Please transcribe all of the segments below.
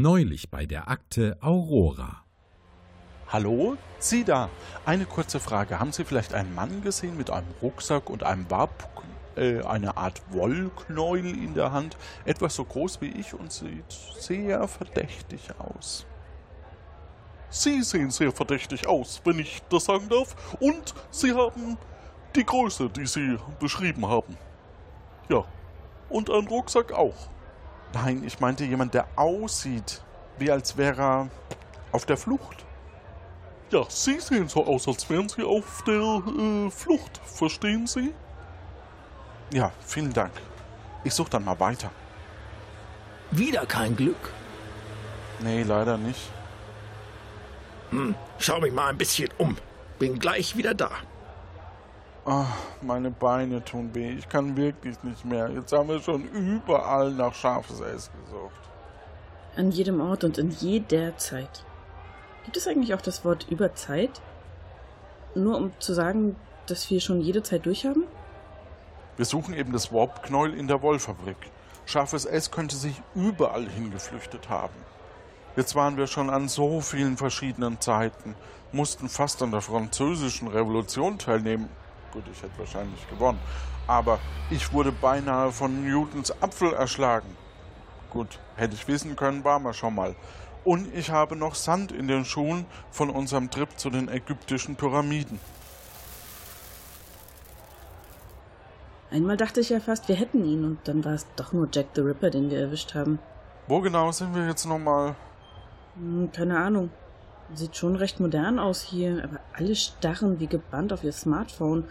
Neulich bei der Akte Aurora. Hallo? Sie da. Eine kurze Frage. Haben Sie vielleicht einen Mann gesehen mit einem Rucksack und einem Bab, äh, eine Art Wollknäuel in der Hand? Etwas so groß wie ich und sieht sehr verdächtig aus. Sie sehen sehr verdächtig aus, wenn ich das sagen darf. Und Sie haben die Größe, die Sie beschrieben haben. Ja. Und einen Rucksack auch. Nein, ich meinte jemand, der aussieht, wie als wäre er auf der Flucht. Ja, Sie sehen so aus, als wären Sie auf der äh, Flucht. Verstehen Sie? Ja, vielen Dank. Ich suche dann mal weiter. Wieder kein Glück. Nee, leider nicht. Hm, schau mich mal ein bisschen um. Bin gleich wieder da. Oh, meine Beine tun weh. Ich kann wirklich nicht mehr. Jetzt haben wir schon überall nach scharfes Eis gesucht. An jedem Ort und in jeder Zeit. Gibt es eigentlich auch das Wort Überzeit? Nur um zu sagen, dass wir schon jede Zeit durchhaben? Wir suchen eben das Warp-Knäuel in der Wollfabrik. Scharfes S könnte sich überall hingeflüchtet haben. Jetzt waren wir schon an so vielen verschiedenen Zeiten, mussten fast an der französischen Revolution teilnehmen. Gut, ich hätte wahrscheinlich gewonnen. Aber ich wurde beinahe von Newtons Apfel erschlagen. Gut, hätte ich wissen können, waren wir schon mal. Und ich habe noch Sand in den Schuhen von unserem Trip zu den ägyptischen Pyramiden. Einmal dachte ich ja fast, wir hätten ihn und dann war es doch nur Jack the Ripper, den wir erwischt haben. Wo genau sind wir jetzt nochmal? Hm, keine Ahnung. Sieht schon recht modern aus hier, aber alle starren wie gebannt auf ihr Smartphone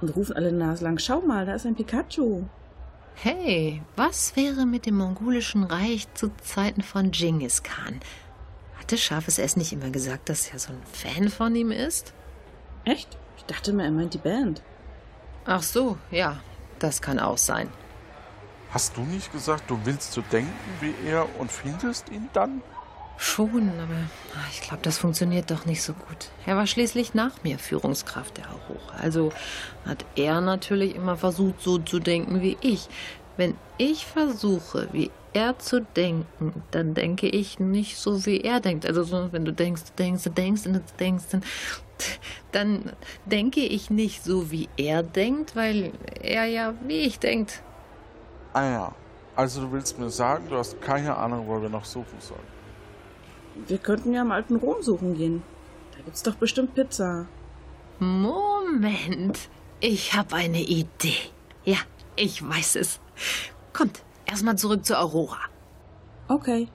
und rufen alle naslang: Schau mal, da ist ein Pikachu. Hey, was wäre mit dem mongolischen Reich zu Zeiten von Genghis Khan? Hatte Scharfes S nicht immer gesagt, dass er so ein Fan von ihm ist? Echt? Ich dachte mir, er meint die Band. Ach so, ja, das kann auch sein. Hast du nicht gesagt, du willst so denken wie er und findest ihn dann? Schon, aber ich glaube, das funktioniert doch nicht so gut. Er war schließlich nach mir Führungskraft der Aurora. Also hat er natürlich immer versucht, so zu denken wie ich. Wenn ich versuche, wie er zu denken, dann denke ich nicht so, wie er denkt. Also so, wenn du denkst, denkst, denkst denkst, dann, dann denke ich nicht so, wie er denkt, weil er ja wie ich denkt. Ah ja, also du willst mir sagen, du hast keine Ahnung, wo wir noch suchen sollen. Wir könnten ja im alten Rom suchen gehen. Da gibt's doch bestimmt Pizza. Moment, ich habe eine Idee. Ja, ich weiß es. Kommt, erstmal zurück zu Aurora. Okay.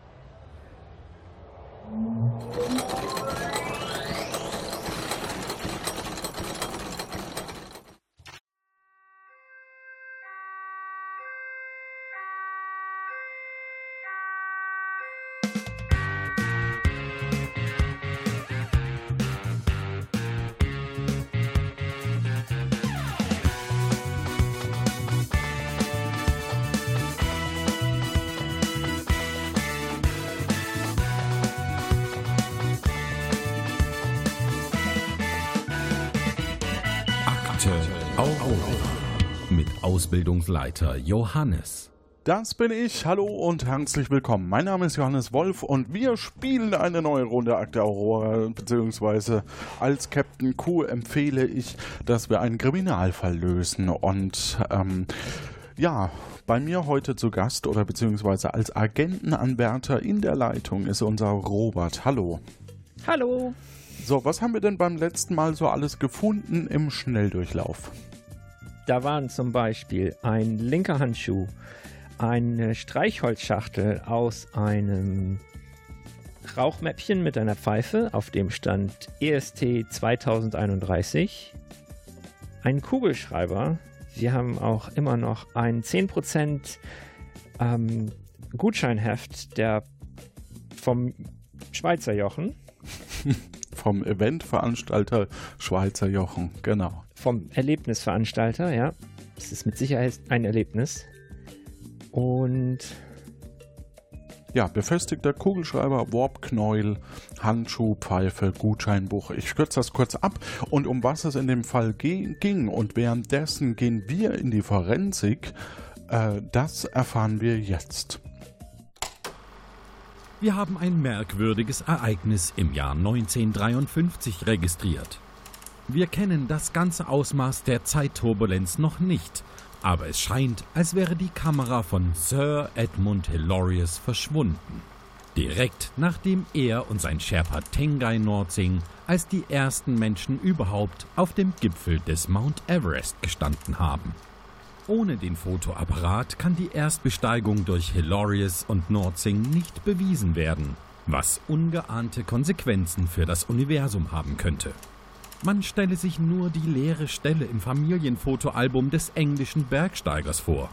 Ausbildungsleiter Johannes. Das bin ich. Hallo und herzlich willkommen. Mein Name ist Johannes Wolf und wir spielen eine neue Runde Akte Aurora, beziehungsweise als Captain Q empfehle ich, dass wir einen Kriminalfall lösen. Und ähm, ja, bei mir heute zu Gast oder beziehungsweise als Agentenanwärter in der Leitung ist unser Robert. Hallo. Hallo. So, was haben wir denn beim letzten Mal so alles gefunden im Schnelldurchlauf? Da waren zum Beispiel ein linker Handschuh, eine Streichholzschachtel aus einem Rauchmäppchen mit einer Pfeife, auf dem stand EST 2031, ein Kugelschreiber. Wir haben auch immer noch ein 10% ähm, Gutscheinheft der vom Schweizer Jochen. Vom Eventveranstalter Schweizer Jochen, genau. Vom Erlebnisveranstalter, ja. Es ist mit Sicherheit ein Erlebnis. Und Ja, befestigter Kugelschreiber, Warpknäuel, Handschuh, Pfeife, Gutscheinbuch. Ich kürze das kurz ab. Und um was es in dem Fall ging und währenddessen gehen wir in die Forensik, äh, das erfahren wir jetzt. Wir haben ein merkwürdiges Ereignis im Jahr 1953 registriert. Wir kennen das ganze Ausmaß der Zeitturbulenz noch nicht, aber es scheint, als wäre die Kamera von Sir Edmund Hilarious verschwunden. Direkt nachdem er und sein Sherpa Tengai Nordsing als die ersten Menschen überhaupt auf dem Gipfel des Mount Everest gestanden haben. Ohne den Fotoapparat kann die Erstbesteigung durch Hilarious und Nordsing nicht bewiesen werden, was ungeahnte Konsequenzen für das Universum haben könnte. Man stelle sich nur die leere Stelle im Familienfotoalbum des englischen Bergsteigers vor.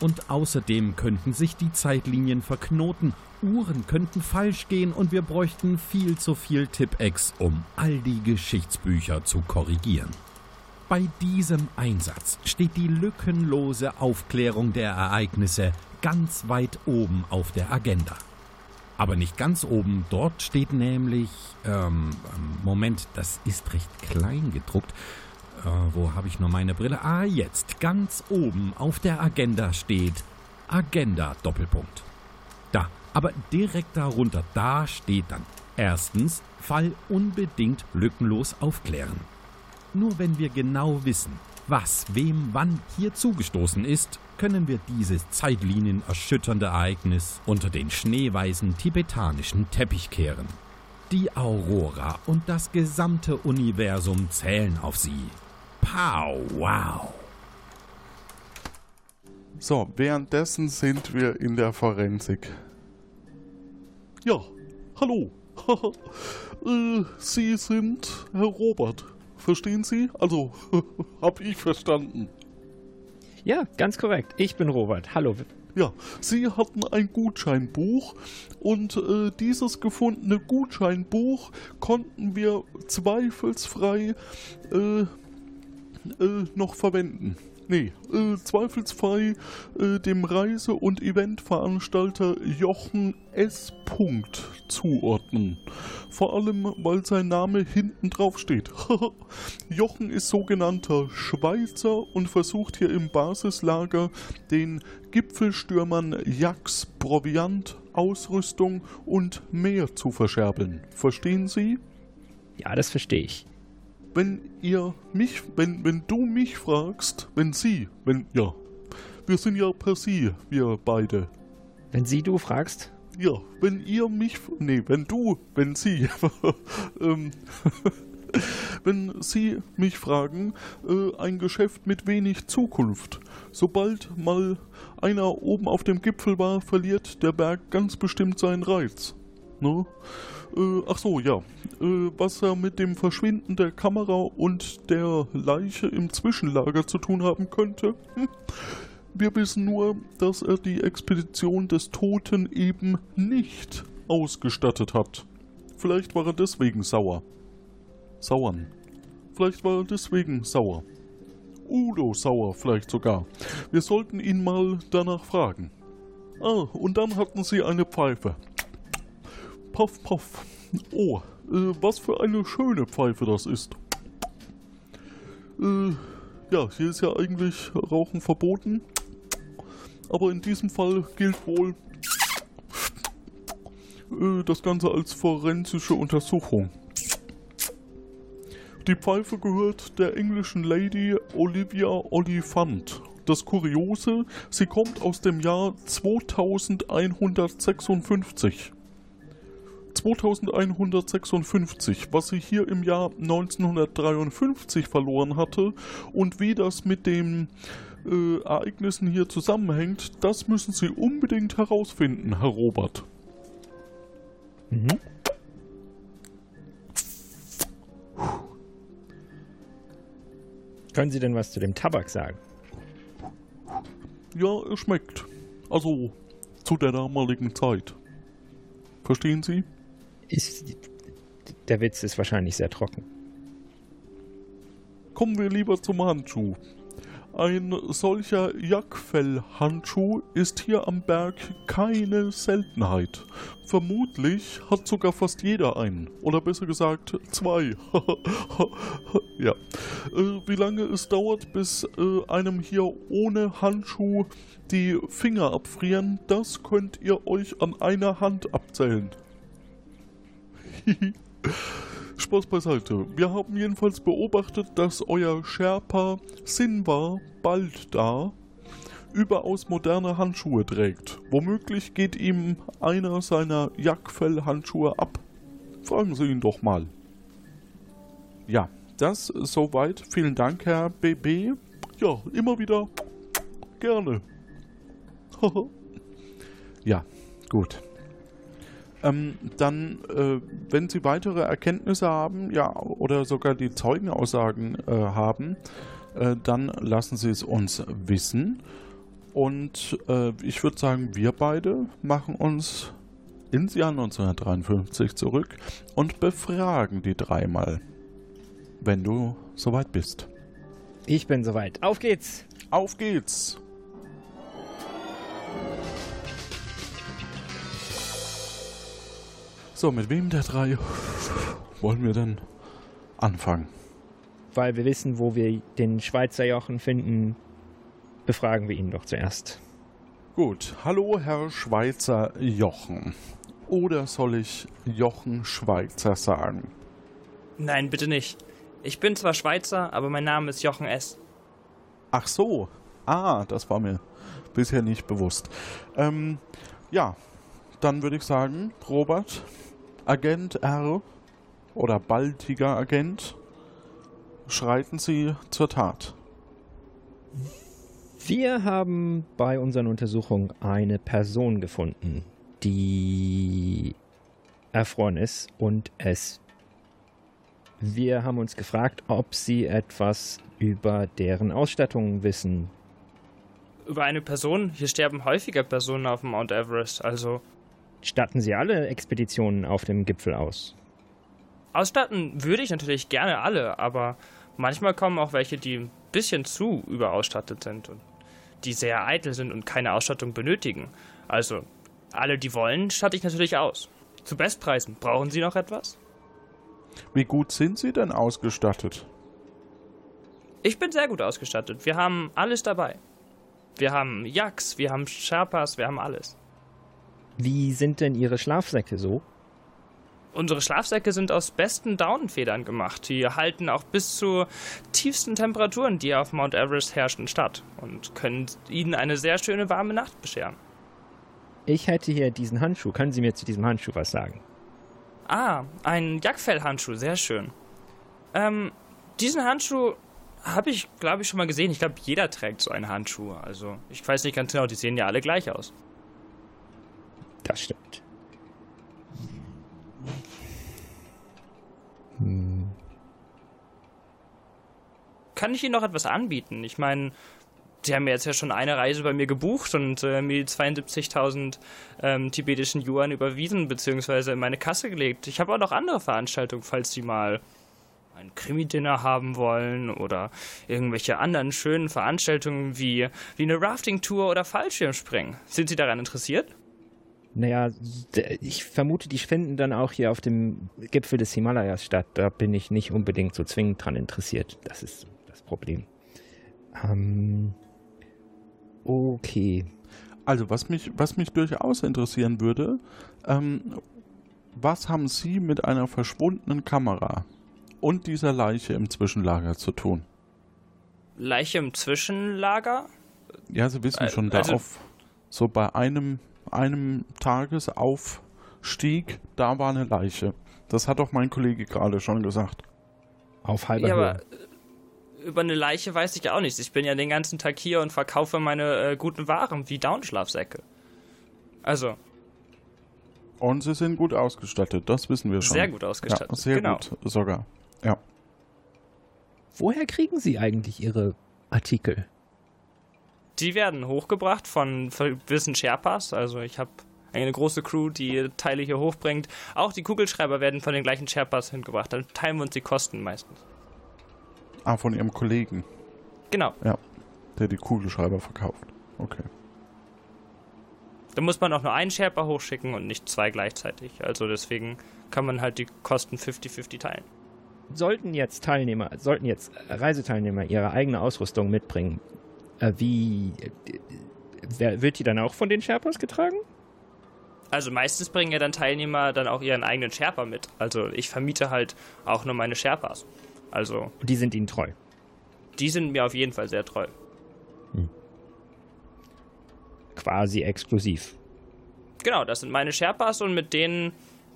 Und außerdem könnten sich die Zeitlinien verknoten, Uhren könnten falsch gehen und wir bräuchten viel zu viel Tippex, um all die Geschichtsbücher zu korrigieren. Bei diesem Einsatz steht die lückenlose Aufklärung der Ereignisse ganz weit oben auf der Agenda. Aber nicht ganz oben, dort steht nämlich, ähm, Moment, das ist recht klein gedruckt. Äh, wo habe ich nur meine Brille? Ah, jetzt, ganz oben auf der Agenda steht Agenda Doppelpunkt. Da, aber direkt darunter, da steht dann erstens Fall unbedingt lückenlos aufklären. Nur wenn wir genau wissen, was wem wann hier zugestoßen ist, können wir dieses zeitlinienerschütternde Ereignis unter den schneeweißen tibetanischen Teppich kehren. Die Aurora und das gesamte Universum zählen auf sie. Pow, wow. So, währenddessen sind wir in der Forensik. Ja, hallo. äh, Sie sind Herr Robert. Verstehen Sie? Also, hab ich verstanden. Ja, ganz korrekt. Ich bin Robert. Hallo. Ja, Sie hatten ein Gutscheinbuch und äh, dieses gefundene Gutscheinbuch konnten wir zweifelsfrei äh, äh, noch verwenden. Nee, äh, zweifelsfrei äh, dem Reise- und Eventveranstalter Jochen S. Punkt zuordnen. Vor allem, weil sein Name hinten drauf steht. Jochen ist sogenannter Schweizer und versucht hier im Basislager den Gipfelstürmern Jacks, Proviant, Ausrüstung und mehr zu verscherbeln. Verstehen Sie? Ja, das verstehe ich wenn ihr mich, wenn, wenn du mich fragst, wenn sie, wenn, ja, wir sind ja per sie, wir beide. Wenn sie du fragst? Ja, wenn ihr mich, nee, wenn du, wenn sie, ähm, wenn sie mich fragen, äh, ein Geschäft mit wenig Zukunft. Sobald mal einer oben auf dem Gipfel war, verliert der Berg ganz bestimmt seinen Reiz. Ne? Äh, ach so, ja. Äh, was er mit dem Verschwinden der Kamera und der Leiche im Zwischenlager zu tun haben könnte? Hm? Wir wissen nur, dass er die Expedition des Toten eben nicht ausgestattet hat. Vielleicht war er deswegen sauer. Sauern. Vielleicht war er deswegen sauer. Udo sauer vielleicht sogar. Wir sollten ihn mal danach fragen. Ah, und dann hatten sie eine Pfeife. Puff, puff. Oh, äh, was für eine schöne Pfeife das ist. Äh, ja, hier ist ja eigentlich Rauchen verboten. Aber in diesem Fall gilt wohl äh, das Ganze als forensische Untersuchung. Die Pfeife gehört der englischen Lady Olivia Oliphant. Das Kuriose, sie kommt aus dem Jahr 2156. 2156, was sie hier im Jahr 1953 verloren hatte und wie das mit den äh, Ereignissen hier zusammenhängt, das müssen Sie unbedingt herausfinden, Herr Robert. Mhm. Können Sie denn was zu dem Tabak sagen? Ja, es schmeckt. Also zu der damaligen Zeit. Verstehen Sie? Ist, der Witz ist wahrscheinlich sehr trocken. Kommen wir lieber zum Handschuh. ein solcher Jackfellhandschuh ist hier am Berg keine Seltenheit. Vermutlich hat sogar fast jeder einen. Oder besser gesagt, zwei. ja. Äh, wie lange es dauert, bis äh, einem hier ohne Handschuh die Finger abfrieren, das könnt ihr euch an einer Hand abzählen. Spaß beiseite. Wir haben jedenfalls beobachtet, dass euer Sherpa Sinwa bald da überaus moderne Handschuhe trägt. Womöglich geht ihm einer seiner Jackfell-Handschuhe ab. Fragen Sie ihn doch mal. Ja, das soweit. Vielen Dank, Herr BB. Ja, immer wieder gerne. ja, gut. Ähm, dann, äh, wenn Sie weitere Erkenntnisse haben, ja, oder sogar die Zeugenaussagen äh, haben, äh, dann lassen Sie es uns wissen. Und äh, ich würde sagen, wir beide machen uns ins Jahr 1953 zurück und befragen die dreimal. Wenn du soweit bist. Ich bin soweit. Auf geht's! Auf geht's! So, mit wem der drei wollen wir denn anfangen? Weil wir wissen, wo wir den Schweizer Jochen finden, befragen wir ihn doch zuerst. Gut, hallo Herr Schweizer Jochen. Oder soll ich Jochen Schweizer sagen? Nein, bitte nicht. Ich bin zwar Schweizer, aber mein Name ist Jochen S. Ach so. Ah, das war mir bisher nicht bewusst. Ähm, ja, dann würde ich sagen, Robert, Agent R oder baldiger Agent, schreiten Sie zur Tat. Wir haben bei unseren Untersuchungen eine Person gefunden, die erfroren ist und es. Wir haben uns gefragt, ob sie etwas über deren Ausstattung wissen. Über eine Person? Hier sterben häufiger Personen auf dem Mount Everest, also Statten Sie alle Expeditionen auf dem Gipfel aus? Ausstatten würde ich natürlich gerne alle, aber manchmal kommen auch welche, die ein bisschen zu überausstattet sind und die sehr eitel sind und keine Ausstattung benötigen. Also, alle, die wollen, statte ich natürlich aus. Zu Bestpreisen. Brauchen Sie noch etwas? Wie gut sind Sie denn ausgestattet? Ich bin sehr gut ausgestattet. Wir haben alles dabei. Wir haben Yaks, wir haben Sherpas, wir haben alles. Wie sind denn Ihre Schlafsäcke so? Unsere Schlafsäcke sind aus besten Daunenfedern gemacht. Die halten auch bis zu tiefsten Temperaturen, die auf Mount Everest herrschen, statt und können Ihnen eine sehr schöne warme Nacht bescheren. Ich hätte hier diesen Handschuh. Können Sie mir zu diesem Handschuh was sagen? Ah, ein Jackfellhandschuh, sehr schön. Ähm, diesen Handschuh habe ich, glaube ich, schon mal gesehen. Ich glaube, jeder trägt so einen Handschuh. Also, ich weiß nicht ganz genau, die sehen ja alle gleich aus. Das stimmt. Hm. Kann ich Ihnen noch etwas anbieten? Ich meine, Sie haben jetzt ja schon eine Reise bei mir gebucht und äh, mir die 72.000 ähm, tibetischen Yuan überwiesen bzw. in meine Kasse gelegt. Ich habe auch noch andere Veranstaltungen, falls Sie mal ein Krimi-Dinner haben wollen oder irgendwelche anderen schönen Veranstaltungen wie, wie eine Rafting-Tour oder Fallschirmspringen. Sind Sie daran interessiert? Naja, ich vermute, die finden dann auch hier auf dem Gipfel des Himalayas statt. Da bin ich nicht unbedingt so zwingend dran interessiert. Das ist das Problem. Ähm, okay. Also, was mich, was mich durchaus interessieren würde, ähm, was haben Sie mit einer verschwundenen Kamera und dieser Leiche im Zwischenlager zu tun? Leiche im Zwischenlager? Ja, Sie wissen schon, also, da auf so bei einem einem Tagesaufstieg, da war eine Leiche. Das hat doch mein Kollege gerade schon gesagt. Auf halber ja, Höhe. aber über eine Leiche weiß ich auch nichts. Ich bin ja den ganzen Tag hier und verkaufe meine äh, guten Waren wie Downschlafsäcke. Also. Und sie sind gut ausgestattet, das wissen wir schon. Sehr gut ausgestattet. Ja, sehr genau. gut sogar. Ja. Woher kriegen Sie eigentlich Ihre Artikel? Die werden hochgebracht von gewissen Sherpas. Also ich habe eine große Crew, die Teile hier hochbringt. Auch die Kugelschreiber werden von den gleichen Sherpas hingebracht. Dann teilen wir uns die Kosten meistens. Ah, von Ihrem Kollegen. Genau. Ja. Der die Kugelschreiber verkauft. Okay. Da muss man auch nur einen Sherpa hochschicken und nicht zwei gleichzeitig. Also deswegen kann man halt die Kosten 50-50 teilen. Sollten jetzt Teilnehmer, sollten jetzt Reiseteilnehmer ihre eigene Ausrüstung mitbringen, wie äh, wird die dann auch von den Sherpas getragen? Also meistens bringen ja dann Teilnehmer dann auch ihren eigenen Sherpa mit. Also ich vermiete halt auch nur meine Sherpas. Also Die sind ihnen treu. die sind mir auf jeden Fall sehr treu. Quasi exklusiv. Genau, das sind meine Sherpas und mit denen,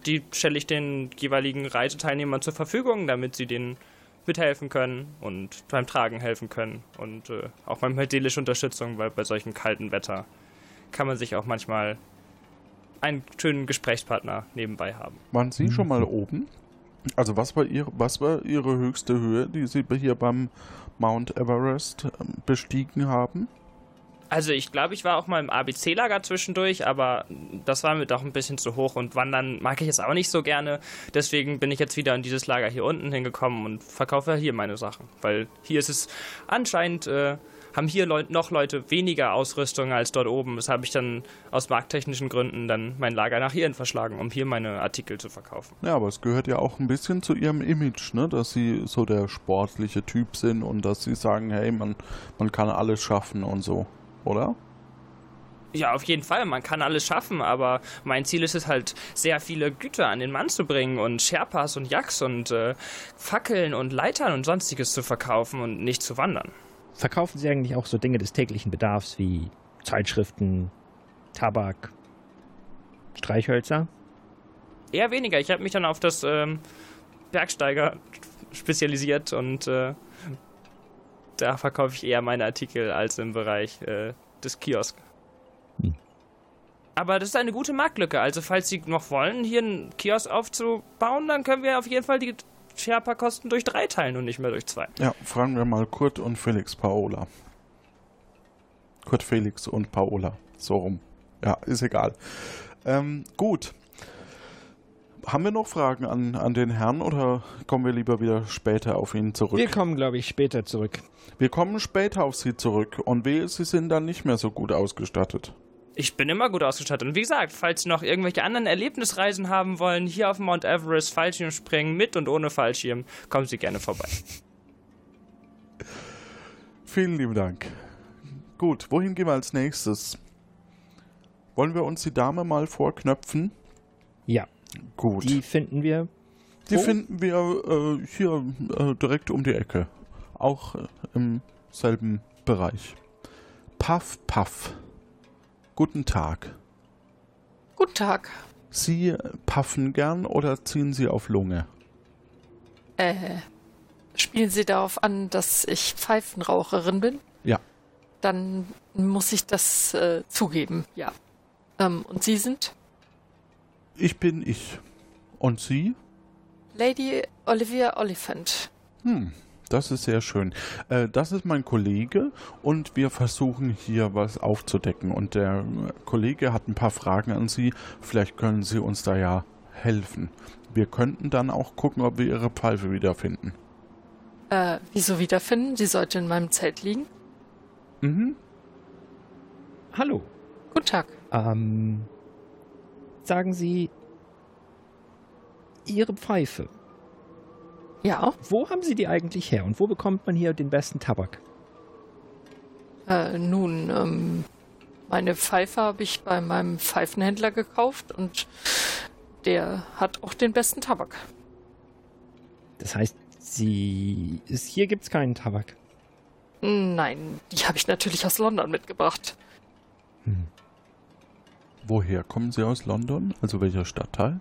die stelle ich den jeweiligen Reiseteilnehmern zur Verfügung, damit sie denen mithelfen können und beim Tragen helfen können und äh, auch manchmal seelische Unterstützung, weil bei solchem kalten Wetter kann man sich auch manchmal einen schönen Gesprächspartner nebenbei haben. Waren Sie schon mal oben? Also was war, Ihre, was war Ihre höchste Höhe, die Sie hier beim Mount Everest ähm, bestiegen haben? Also ich glaube, ich war auch mal im ABC-Lager zwischendurch, aber das war mir doch ein bisschen zu hoch und wandern mag ich jetzt auch nicht so gerne. Deswegen bin ich jetzt wieder in dieses Lager hier unten hingekommen und verkaufe hier meine Sachen. Weil hier ist es anscheinend, äh, haben hier Leut noch Leute weniger Ausrüstung als dort oben. Das habe ich dann aus markttechnischen Gründen dann mein Lager nach hierhin verschlagen, um hier meine Artikel zu verkaufen. Ja, aber es gehört ja auch ein bisschen zu Ihrem Image, ne? dass Sie so der sportliche Typ sind und dass Sie sagen, hey, man, man kann alles schaffen und so, oder? Ja, auf jeden Fall. Man kann alles schaffen, aber mein Ziel ist es halt, sehr viele Güter an den Mann zu bringen und Sherpas und Yaks und äh, Fackeln und Leitern und sonstiges zu verkaufen und nicht zu wandern. Verkaufen Sie eigentlich auch so Dinge des täglichen Bedarfs wie Zeitschriften, Tabak, Streichhölzer? Eher weniger. Ich habe mich dann auf das ähm, Bergsteiger spezialisiert und äh, da verkaufe ich eher meine Artikel als im Bereich äh, des Kiosk. Hm. Aber das ist eine gute Marktlücke. Also falls Sie noch wollen, hier einen Kiosk aufzubauen, dann können wir auf jeden Fall die Sherpa-Kosten durch drei teilen und nicht mehr durch zwei. Ja, fragen wir mal Kurt und Felix Paola. Kurt Felix und Paola. So rum. Ja, ist egal. Ähm, gut. Haben wir noch Fragen an, an den Herrn oder kommen wir lieber wieder später auf ihn zurück? Wir kommen, glaube ich, später zurück. Wir kommen später auf Sie zurück und wehe, Sie sind dann nicht mehr so gut ausgestattet. Ich bin immer gut ausgestattet. Und wie gesagt, falls Sie noch irgendwelche anderen Erlebnisreisen haben wollen, hier auf Mount Everest Fallschirmspringen mit und ohne Fallschirm, kommen Sie gerne vorbei. Vielen lieben Dank. Gut, wohin gehen wir als nächstes? Wollen wir uns die Dame mal vorknöpfen? Ja, Gut. die finden wir. Die Wo? finden wir äh, hier äh, direkt um die Ecke. Auch äh, im selben Bereich. Puff, Puff. Guten Tag. Guten Tag. Sie puffen gern oder ziehen Sie auf Lunge? Äh, spielen Sie darauf an, dass ich Pfeifenraucherin bin? Ja. Dann muss ich das äh, zugeben, ja. Ähm, und Sie sind? Ich bin ich. Und Sie? Lady Olivia Oliphant. Hm, das ist sehr schön. Äh, das ist mein Kollege und wir versuchen hier was aufzudecken. Und der Kollege hat ein paar Fragen an Sie. Vielleicht können Sie uns da ja helfen. Wir könnten dann auch gucken, ob wir Ihre Pfeife wiederfinden. Äh, wieso wiederfinden? Sie sollte in meinem Zelt liegen. Mhm. Hallo. Guten Tag. Ähm, sagen Sie Ihre Pfeife. Ja, Wo haben Sie die eigentlich her und wo bekommt man hier den besten Tabak? äh, nun, ähm, meine Pfeife habe ich bei meinem Pfeifenhändler gekauft und der hat auch den besten Tabak. Das heißt, Sie. Ist, hier gibt's keinen Tabak. Nein, die habe ich natürlich aus London mitgebracht. Woher kommen Sie aus London? Also welcher Stadtteil?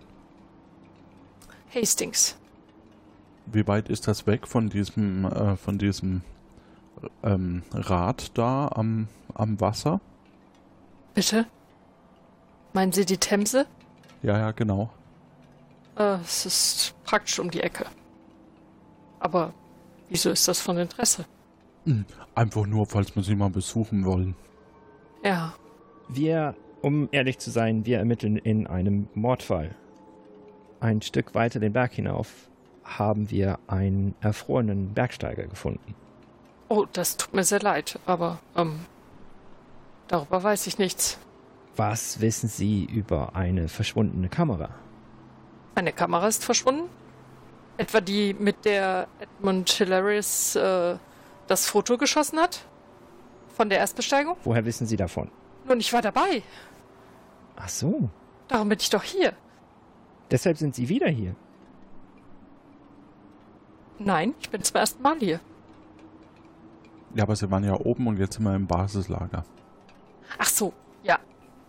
Hastings. Wie weit ist das weg von diesem, äh, von diesem ähm, Rad da am, am Wasser? Bitte? Meinen Sie die Themse? Ja, ja, genau. Äh, es ist praktisch um die Ecke. Aber wieso ist das von Interesse? Hm, Einfach nur, falls wir Sie mal besuchen wollen. Ja, Wir, um ehrlich zu sein, wir ermitteln in einem Mordfall. Ein Stück weiter den Berg hinauf haben wir einen erfrorenen Bergsteiger gefunden. Oh, das tut mir sehr leid, aber ähm, darüber weiß ich nichts. Was wissen Sie über eine verschwundene Kamera? Eine Kamera ist verschwunden? Etwa die, mit der Edmund Hilarious äh, das Foto geschossen hat? Von der Erstbesteigung? Woher wissen Sie davon? Nun, ich war dabei. Ach so. Darum bin ich doch hier. Deshalb sind Sie wieder hier. Nein, ich bin zum ersten Mal hier. Ja, aber sie waren ja oben und jetzt sind wir im Basislager. Ach so, ja.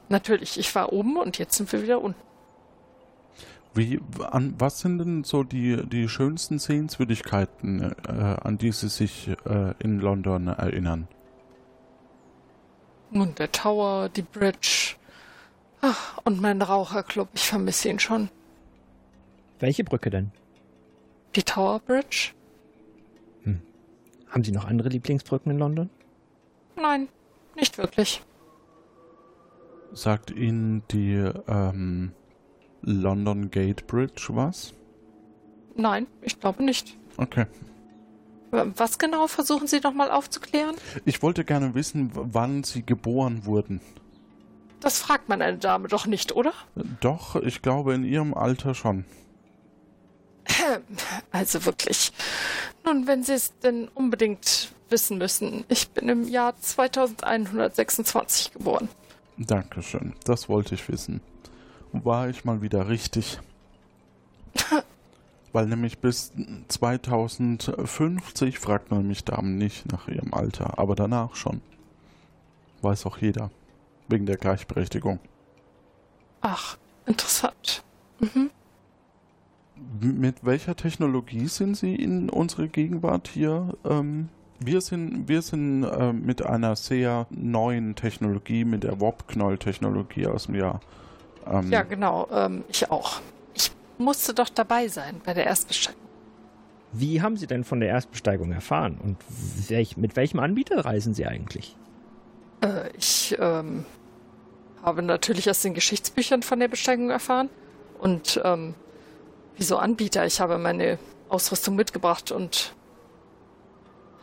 Natürlich, ich war oben und jetzt sind wir wieder unten. Wie, an, was sind denn so die, die schönsten Sehenswürdigkeiten, äh, an die Sie sich äh, in London erinnern? Nun, der Tower, die Bridge. Ach, und mein Raucherclub, ich vermisse ihn schon. Welche Brücke denn? Die Tower Bridge? Haben Sie noch andere Lieblingsbrücken in London? Nein, nicht wirklich. Sagt Ihnen die ähm, London Gate Bridge was? Nein, ich glaube nicht. Okay. Was genau versuchen Sie nochmal aufzuklären? Ich wollte gerne wissen, wann Sie geboren wurden. Das fragt man eine Dame doch nicht, oder? Doch, ich glaube in Ihrem Alter schon. Also wirklich. Nun, wenn Sie es denn unbedingt wissen müssen, ich bin im Jahr 2126 geboren. Dankeschön, das wollte ich wissen. War ich mal wieder richtig? Weil nämlich bis 2050 fragt man mich Damen nicht nach ihrem Alter, aber danach schon. Weiß auch jeder. Wegen der Gleichberechtigung. Ach, interessant. M- Mit welcher Technologie sind Sie in unsere Gegenwart hier? Ähm, wir sind, wir sind äh, mit einer sehr neuen Technologie, mit der Warp-Knoll-Technologie aus dem Jahr. Ähm, Ja, genau, ähm, ich auch. Ich musste doch dabei sein bei der Erstbesteigung. Wie haben Sie denn von der Erstbesteigung erfahren? Und welch, mit welchem Anbieter reisen Sie eigentlich? Äh, ich ähm, habe natürlich aus den Geschichtsbüchern von der Besteigung erfahren. Und ähm, wieso Anbieter? Ich habe meine Ausrüstung mitgebracht und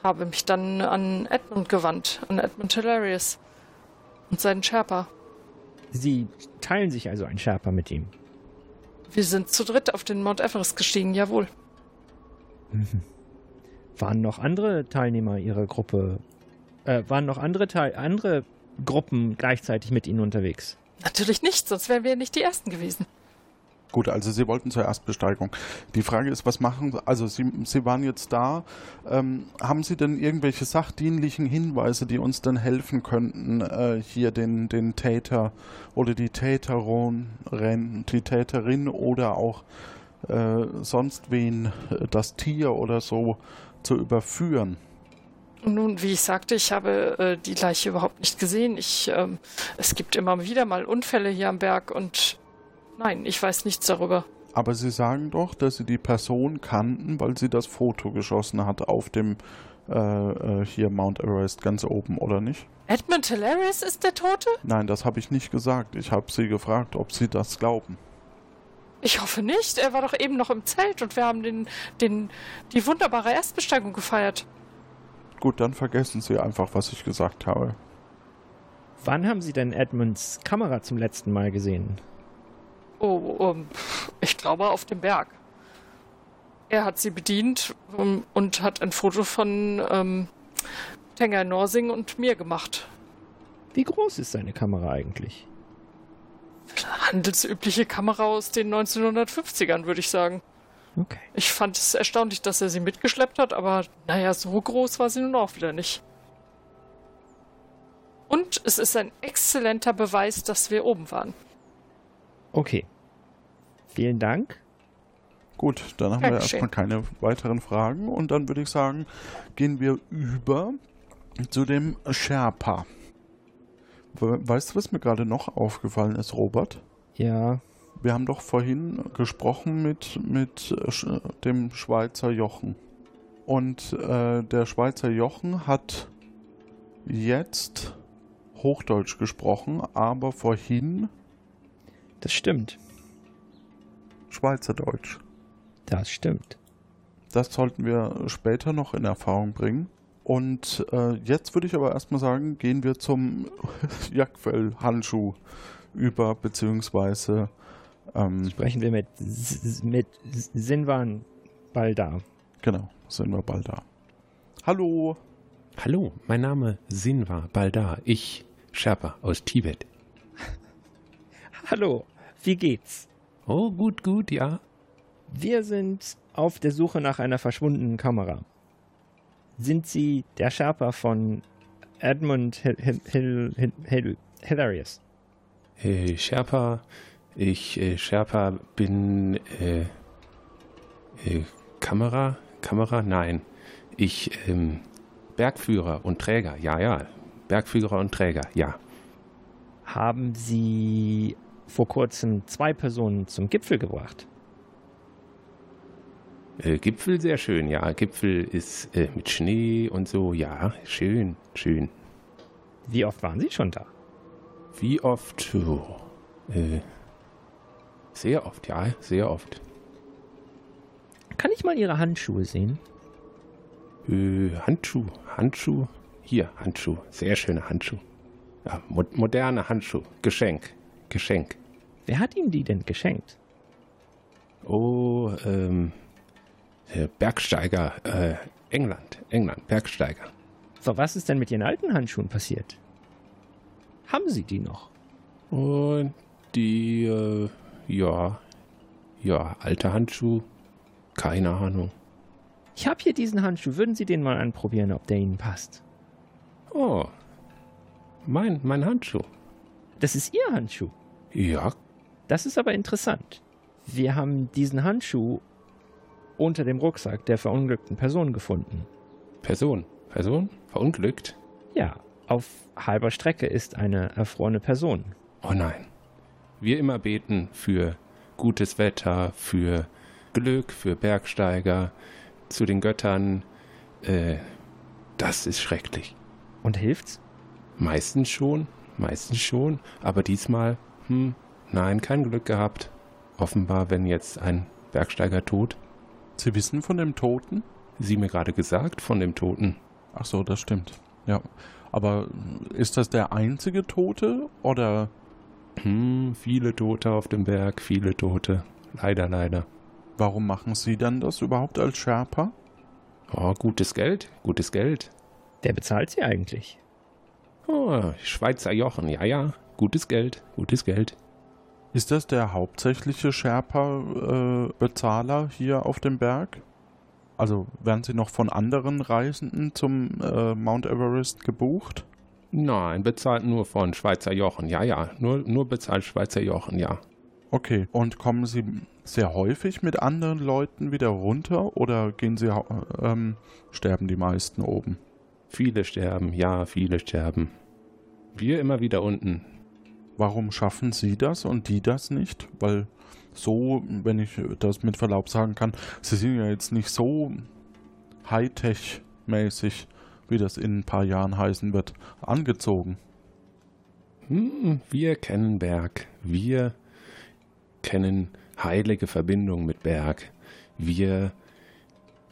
habe mich dann an Edmund gewandt, an Edmund Hilarious und seinen Sherpa. Sie teilen sich also ein Sherpa mit ihm. Wir sind zu dritt auf den Mount Everest gestiegen, jawohl. Waren noch andere Teilnehmer Ihrer Gruppe, äh, waren noch andere, Teil, andere Gruppen gleichzeitig mit Ihnen unterwegs? Natürlich nicht, sonst wären wir nicht die Ersten gewesen. Gut, also Sie wollten zur Erstbesteigung. Die Frage ist, was machen Sie? Also Sie, Sie waren jetzt da. Ähm, haben Sie denn irgendwelche sachdienlichen Hinweise, die uns dann helfen könnten, äh, hier den, den Täter oder die Täterin, die Täterin oder auch äh, sonst wen, äh, das Tier oder so zu überführen? Nun, wie ich sagte, ich habe äh, die Leiche überhaupt nicht gesehen. Ich, ähm, es gibt immer wieder mal Unfälle hier am Berg und nein, ich weiß nichts darüber. Aber Sie sagen doch, dass Sie die Person kannten, weil sie das Foto geschossen hat auf dem äh, äh, hier Mount Everest ganz oben, oder nicht? Edmund Hilarious ist der Tote? Nein, das habe ich nicht gesagt. Ich habe Sie gefragt, ob Sie das glauben. Ich hoffe nicht. Er war doch eben noch im Zelt und wir haben den, den, die wunderbare Erstbesteigung gefeiert. Gut, dann vergessen Sie einfach, was ich gesagt habe. Wann haben Sie denn Edmunds Kamera zum letzten Mal gesehen? Oh, um, ich glaube auf dem Berg. Er hat sie bedient um, und hat ein Foto von ähm, Tengai Norsing und mir gemacht. Wie groß ist seine Kamera eigentlich? Handelsübliche Kamera aus den 1950ern, würde ich sagen. Okay. Ich fand es erstaunlich, dass er sie mitgeschleppt hat, aber naja, so groß war sie nun auch wieder nicht. Und es ist ein exzellenter Beweis, dass wir oben waren. Okay. Vielen Dank. Gut, dann haben wir Dankeschön. erstmal keine weiteren Fragen und dann würde ich sagen, gehen wir über zu dem Sherpa. We- Weißt du, was mir gerade noch aufgefallen ist, Robert? Ja, Wir haben doch vorhin gesprochen mit, mit dem Schweizer Jochen. Und äh, der Schweizer Jochen hat jetzt Hochdeutsch gesprochen, aber vorhin das stimmt. Schweizerdeutsch. Das stimmt. Das sollten wir später noch in Erfahrung bringen. Und äh, jetzt würde ich aber erstmal sagen, gehen wir zum Jagdfell-Handschuh über, beziehungsweise ähm, Sprechen wir mit, mit Sinwan Baldar. genau, sind wir bald da. Hallo, Hallo, mein Name Sinwa Baldar, ich Sherpa aus Tibet. Hallo, wie geht's? Oh, gut, gut, ja. Wir sind auf der Suche nach einer verschwundenen Kamera. Sind Sie der Sherpa von Edmund Hill, Hill, Hill, Hilarious? Äh, Sherpa, ich äh, Sherpa bin äh, äh, Kamera, Kamera, nein. Ich ähm, Bergführer und Träger, ja, ja. Bergführer und Träger, ja. Haben Sie vor kurzem zwei Personen zum Gipfel gebracht? Äh, Gipfel sehr schön, ja. Gipfel ist äh, mit Schnee und so, ja, schön, schön. Wie oft waren Sie schon da? Wie oft? Oh, äh, sehr oft, ja, sehr oft. Kann ich mal Ihre Handschuhe sehen? Äh, Handschuh, Handschuh. Hier, Handschuh. Sehr schöner Handschuh. Ja, mo moderne Handschuh. Geschenk. Geschenk. Wer hat Ihnen die denn geschenkt? Oh, ähm, äh, Bergsteiger, äh, England, England, Bergsteiger. So, was ist denn mit Ihren alten Handschuhen passiert? Haben Sie die noch? Und die, äh, ja, ja, alte Handschuh. Keine Ahnung. Ich habe hier diesen Handschuh. Würden Sie den mal anprobieren, ob der Ihnen passt? Oh, mein, mein Handschuh. Das ist Ihr Handschuh. Ja, Das ist aber interessant. Wir haben diesen Handschuh unter dem Rucksack der verunglückten Person gefunden. Person, Person, verunglückt. Ja, auf halber Strecke ist eine erfrorene Person. Oh nein. Wir immer beten für gutes Wetter, für Glück, für Bergsteiger, zu den Göttern. Äh, das ist schrecklich. Und hilft's? Meistens schon, meistens schon, aber diesmal, hm, nein, kein Glück gehabt. Offenbar, wenn jetzt ein Bergsteiger tot. Sie wissen von dem Toten? Sie mir gerade gesagt von dem Toten. Ach so, das stimmt. Ja. Aber ist das der einzige Tote oder Hm, viele Tote auf dem Berg, viele Tote. Leider, leider. warum machen Sie dann das überhaupt als Sherpa? Oh, gutes Geld, gutes Geld. Wer bezahlt sie eigentlich? Oh, Schweizer Jochen, ja, ja. Gutes Geld, gutes Geld. Ist das der hauptsächliche Sherpa-Bezahler hier auf dem Berg? Also werden Sie noch von anderen Reisenden zum äh, Mount Everest gebucht? Nein, bezahlt nur von Schweizer Jochen, ja, ja. Nur, nur bezahlt Schweizer Jochen, ja. Okay. Und kommen Sie sehr häufig mit anderen Leuten wieder runter oder gehen Sie ähm, sterben die meisten oben? Viele sterben, ja, viele sterben. Wir immer wieder unten. Warum schaffen Sie das und die das nicht? Weil so, wenn ich das mit Verlaub sagen kann, Sie sind ja jetzt nicht so Hightech-mäßig, wie das in ein paar Jahren heißen wird, angezogen. Hm, wir kennen Berg. Wir kennen heilige Verbindung mit Berg. Wir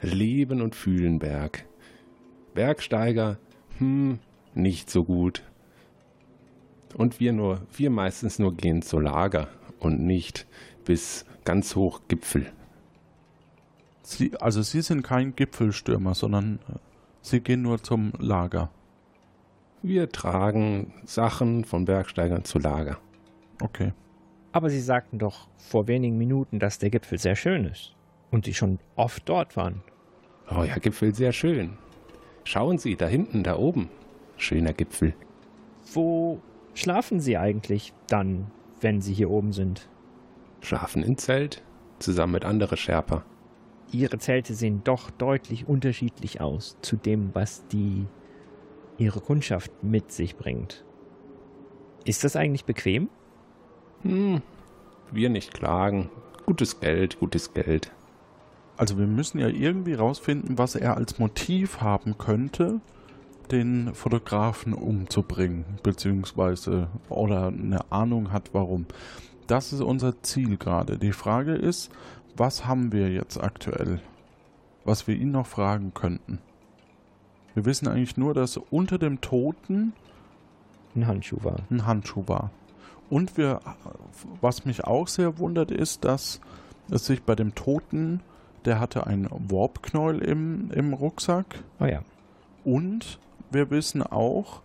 leben und fühlen Berg. Bergsteiger, hm, nicht so gut. Und wir nur, wir meistens nur gehen zu Lager und nicht bis ganz hoch Gipfel. Sie, also Sie sind kein Gipfelstürmer, sondern äh, Sie gehen nur zum Lager. Wir tragen Sachen von Bergsteigern zu Lager. Okay. Aber Sie sagten doch vor wenigen Minuten, dass der Gipfel sehr schön ist. Und Sie schon oft dort waren. Oh ja, Gipfel sehr schön. Schauen Sie, da hinten, da oben. Schöner Gipfel. Wo schlafen Sie eigentlich dann, wenn Sie hier oben sind? Schlafen im Zelt, zusammen mit anderen Sherpa. Ihre Zelte sehen doch deutlich unterschiedlich aus zu dem, was die Ihre Kundschaft mit sich bringt. Ist das eigentlich bequem? Hm, wir nicht klagen. Gutes Geld, gutes Geld. Also wir müssen ja irgendwie rausfinden, was er als Motiv haben könnte, den Fotografen umzubringen, beziehungsweise oder eine Ahnung hat, warum. Das ist unser Ziel gerade. Die Frage ist, was haben wir jetzt aktuell, was wir ihn noch fragen könnten? Wir wissen eigentlich nur, dass unter dem Toten Ein Handschuh war. ein Handschuh war. Und wir, was mich auch sehr wundert, ist, dass es sich bei dem Toten, der hatte einen Warp-Knäuel im, im Rucksack. Oh ja. Und wir wissen auch,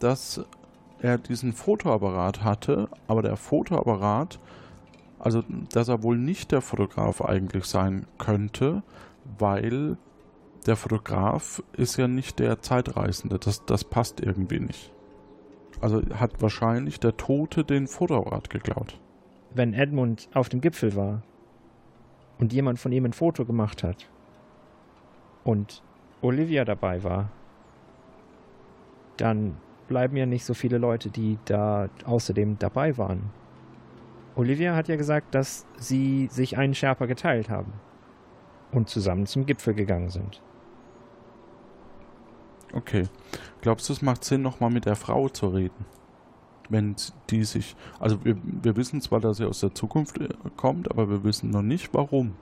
dass er diesen Fotoapparat hatte, aber der Fotoapparat, also dass er wohl nicht der Fotograf eigentlich sein könnte, weil der Fotograf ist ja nicht der Zeitreisende. Das, das passt irgendwie nicht. Also hat wahrscheinlich der Tote den Fotoapparat geklaut. Wenn Edmund auf dem Gipfel war und jemand von ihm ein Foto gemacht hat und Olivia dabei war, dann bleiben ja nicht so viele Leute, die da außerdem dabei waren. Olivia hat ja gesagt, dass sie sich einen Sherpa geteilt haben und zusammen zum Gipfel gegangen sind. Okay. Glaubst du, es macht Sinn, nochmal mit der Frau zu reden? Wenn die sich. Also, wir, wir wissen zwar, dass sie aus der Zukunft äh, kommt, aber wir wissen noch nicht, warum.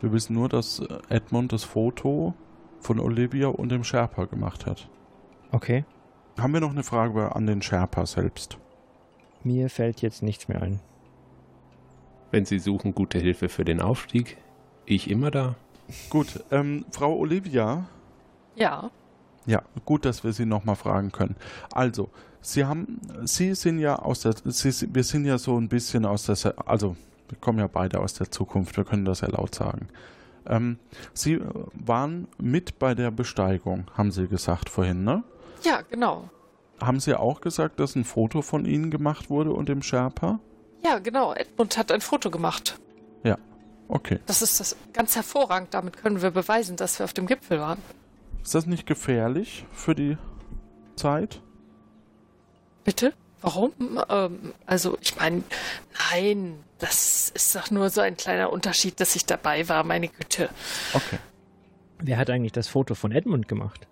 Wir wissen nur, dass äh, Edmund das Foto von Olivia und dem Sherpa gemacht hat. Okay. Haben wir noch eine Frage an den Sherpa selbst? Mir fällt jetzt nichts mehr ein. Wenn Sie suchen gute Hilfe für den Aufstieg, ich immer da. Gut, ähm, Frau Olivia, Ja. Ja, gut, dass wir Sie nochmal fragen können. Also, Sie haben, Sie sind ja aus der, Sie, wir sind ja so ein bisschen aus der, also, wir kommen ja beide aus der Zukunft, wir können das ja laut sagen. Ähm, Sie waren mit bei der Besteigung, haben Sie gesagt vorhin, ne? Ja, genau. Haben Sie auch gesagt, dass ein Foto von Ihnen gemacht wurde und dem Sherpa? Ja, genau. Edmund hat ein Foto gemacht. Okay. Das ist das ganz hervorragend. Damit können wir beweisen, dass wir auf dem Gipfel waren. Ist das nicht gefährlich für die Zeit? Bitte? Warum? Ähm, also, ich meine, nein, das ist doch nur so ein kleiner Unterschied, dass ich dabei war, meine Güte. Okay. Wer hat eigentlich das Foto von Edmund gemacht?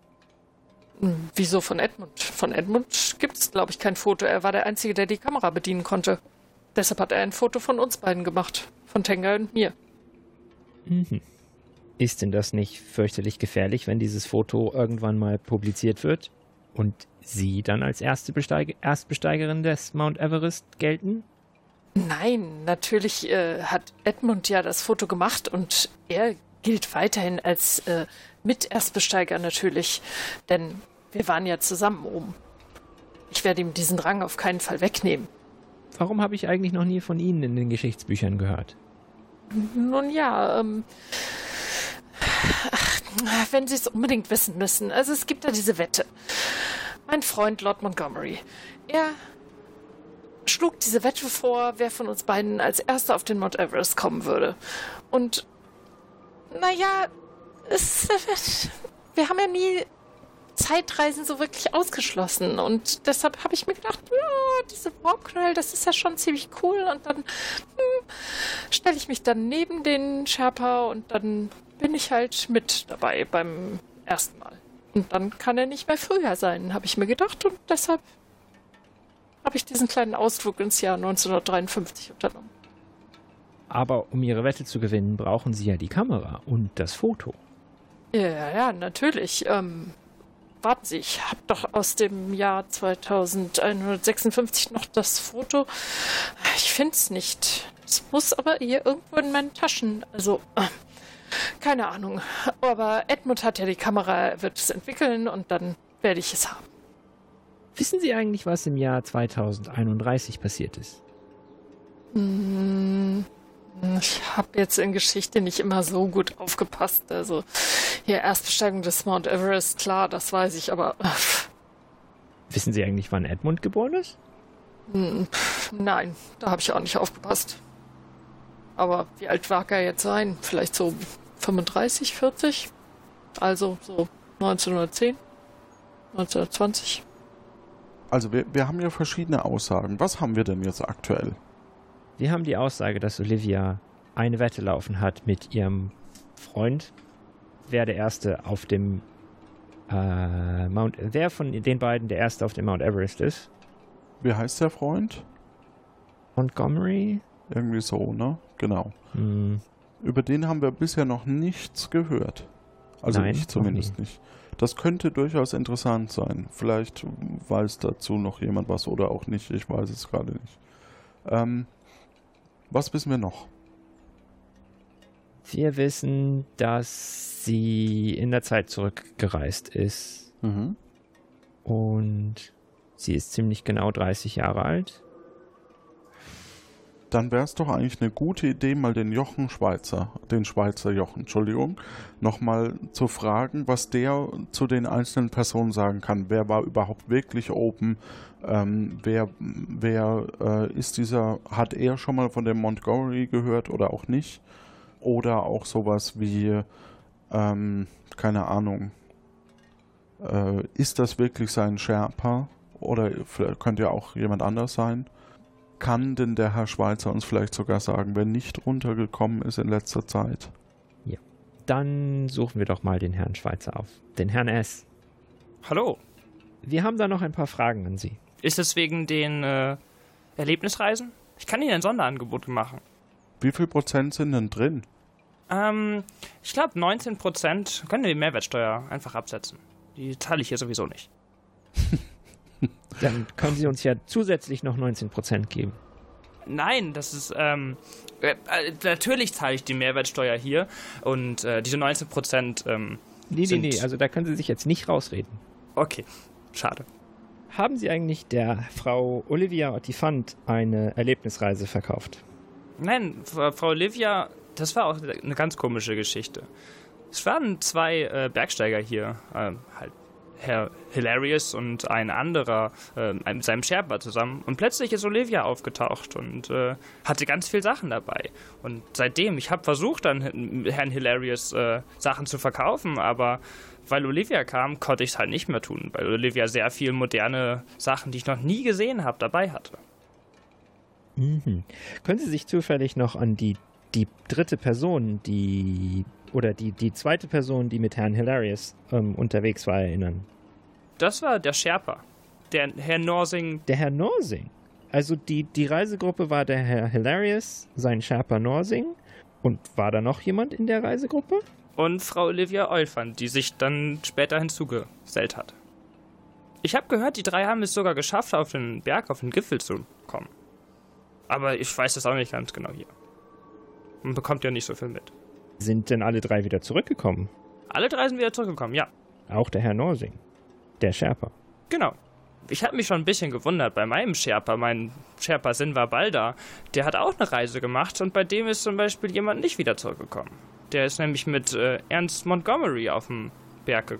Wieso von Edmund? Von Edmund gibt es, glaube ich, kein Foto. Er war der Einzige, der die Kamera bedienen konnte. Deshalb hat er ein Foto von uns beiden gemacht. Von Tenga und mir. Mhm. Ist denn das nicht fürchterlich gefährlich, wenn dieses Foto irgendwann mal publiziert wird und Sie dann als erste Besteig Erstbesteigerin des Mount Everest gelten? Nein, natürlich äh, hat Edmund ja das Foto gemacht und er gilt weiterhin als äh, Miterstbesteiger natürlich, denn wir waren ja zusammen oben. Ich werde ihm diesen Rang auf keinen Fall wegnehmen. Warum habe ich eigentlich noch nie von Ihnen in den Geschichtsbüchern gehört? Nun ja, ähm, ach, wenn Sie es unbedingt wissen müssen. Also es gibt da diese Wette. Mein Freund Lord Montgomery, er schlug diese Wette vor, wer von uns beiden als erster auf den Mount Everest kommen würde. Und naja, es, wir haben ja nie Zeitreisen so wirklich ausgeschlossen. Und deshalb habe ich mir gedacht, ja, diese Warpknall, das ist ja schon ziemlich cool. Und dann hm, stelle ich mich dann neben den Sherpa und dann bin ich halt mit dabei beim ersten Mal. Und dann kann er nicht mehr früher sein, habe ich mir gedacht. Und deshalb habe ich diesen kleinen Ausflug ins Jahr 1953 unternommen. Aber um Ihre Wette zu gewinnen, brauchen Sie ja die Kamera und das Foto. Ja, ja, natürlich. Ähm, warten Sie, ich habe doch aus dem Jahr 2156 noch das Foto. Ich finde es nicht. Es muss aber hier irgendwo in meinen Taschen. Also, äh, keine Ahnung. Aber Edmund hat ja die Kamera, er wird es entwickeln und dann werde ich es haben. Wissen Sie eigentlich, was im Jahr 2031 passiert ist? Hm, Ich habe jetzt in Geschichte nicht immer so gut aufgepasst. Also hier Erstbesteigung des Mount Everest, klar, das weiß ich, aber Wissen Sie eigentlich, wann Edmund geboren ist? hm, nein, da habe ich auch nicht aufgepasst. Aber wie alt mag er jetzt sein? Vielleicht so 35, 40? Also so 1910, 1920. Also, wir, wir haben ja verschiedene Aussagen. Was haben wir denn jetzt aktuell? Wir haben die Aussage, dass Olivia eine Wette laufen hat mit ihrem Freund, wer der Erste auf dem äh, Mount, wer von den beiden der Erste auf dem Mount Everest ist. Wie heißt der Freund? Montgomery? Irgendwie so, ne? Genau. Hm, Über den haben wir bisher noch nichts gehört. Also Nein, ich zumindest nicht. Das könnte durchaus interessant sein. Vielleicht weiß dazu noch jemand was oder auch nicht. Ich weiß es gerade nicht. Ähm, was wissen wir noch? Wir wissen, dass sie in der Zeit zurückgereist ist. Mhm. Und sie ist ziemlich genau 30 Jahre alt. Dann wäre es doch eigentlich eine gute Idee, mal den Jochen Schweizer, den Schweizer Jochen, Entschuldigung, nochmal zu fragen, was der zu den einzelnen Personen sagen kann. Wer war überhaupt wirklich open? Ähm, wer wer äh, ist dieser, hat er schon mal von dem Montgomery gehört oder auch nicht? Oder auch sowas wie, ähm, keine Ahnung, äh, ist das wirklich sein Sherpa? Oder könnte ja auch jemand anders sein? Kann denn der Herr Schweizer uns vielleicht sogar sagen, wer nicht runtergekommen ist in letzter Zeit? Ja. Dann suchen wir doch mal den Herrn Schweizer auf. Den Herrn S. Hallo. Wir haben da noch ein paar Fragen an Sie. Ist es wegen den äh, Erlebnisreisen? Ich kann Ihnen ein Sonderangebot machen. Wie viel Prozent sind denn drin? Ähm, ich glaube 19 Prozent können wir die Mehrwertsteuer einfach absetzen. Die zahle ich hier sowieso nicht. Dann können Sie uns ja zusätzlich noch 19% geben. Nein, das ist, ähm, äh, äh, natürlich zahle ich die Mehrwertsteuer hier und äh, diese 19%, ähm, Nee, nee, nee, also da können Sie sich jetzt nicht rausreden. Okay, schade. Haben Sie eigentlich der Frau Olivia Ottifant eine Erlebnisreise verkauft? Nein, Frau Olivia, das war auch eine ganz komische Geschichte. Es waren zwei äh, Bergsteiger hier, äh, halt Herr Hilarious und ein anderer äh, mit seinem Sherpa zusammen. Und plötzlich ist Olivia aufgetaucht und äh, hatte ganz viel Sachen dabei. Und seitdem, ich habe versucht, dann Herrn Hilarious äh, Sachen zu verkaufen, aber weil Olivia kam, konnte ich es halt nicht mehr tun, weil Olivia sehr viel moderne Sachen, die ich noch nie gesehen habe, dabei hatte. Mhm. Können Sie sich zufällig noch an die, die dritte Person, die oder die, die zweite Person, die mit Herrn Hilarious ähm, unterwegs war, erinnern? Das war der Sherpa, der Herr Norsing. Der Herr Norsing? Also die, die Reisegruppe war der Herr Hilarious, sein Sherpa Norsing. Und war da noch jemand in der Reisegruppe? Und Frau Olivia Olfand, die sich dann später hinzugesellt hat. Ich habe gehört, die drei haben es sogar geschafft, auf den Berg, auf den Gipfel zu kommen. Aber ich weiß das auch nicht ganz genau hier. Man bekommt ja nicht so viel mit. Sind denn alle drei wieder zurückgekommen? Alle drei sind wieder zurückgekommen, ja. Auch der Herr Norsing, der Sherpa. Genau. Ich habe mich schon ein bisschen gewundert bei meinem Sherpa, mein Sherpa Sinva Balda. Der hat auch eine Reise gemacht und bei dem ist zum Beispiel jemand nicht wieder zurückgekommen. Der ist nämlich mit äh, Ernst Montgomery auf dem Berg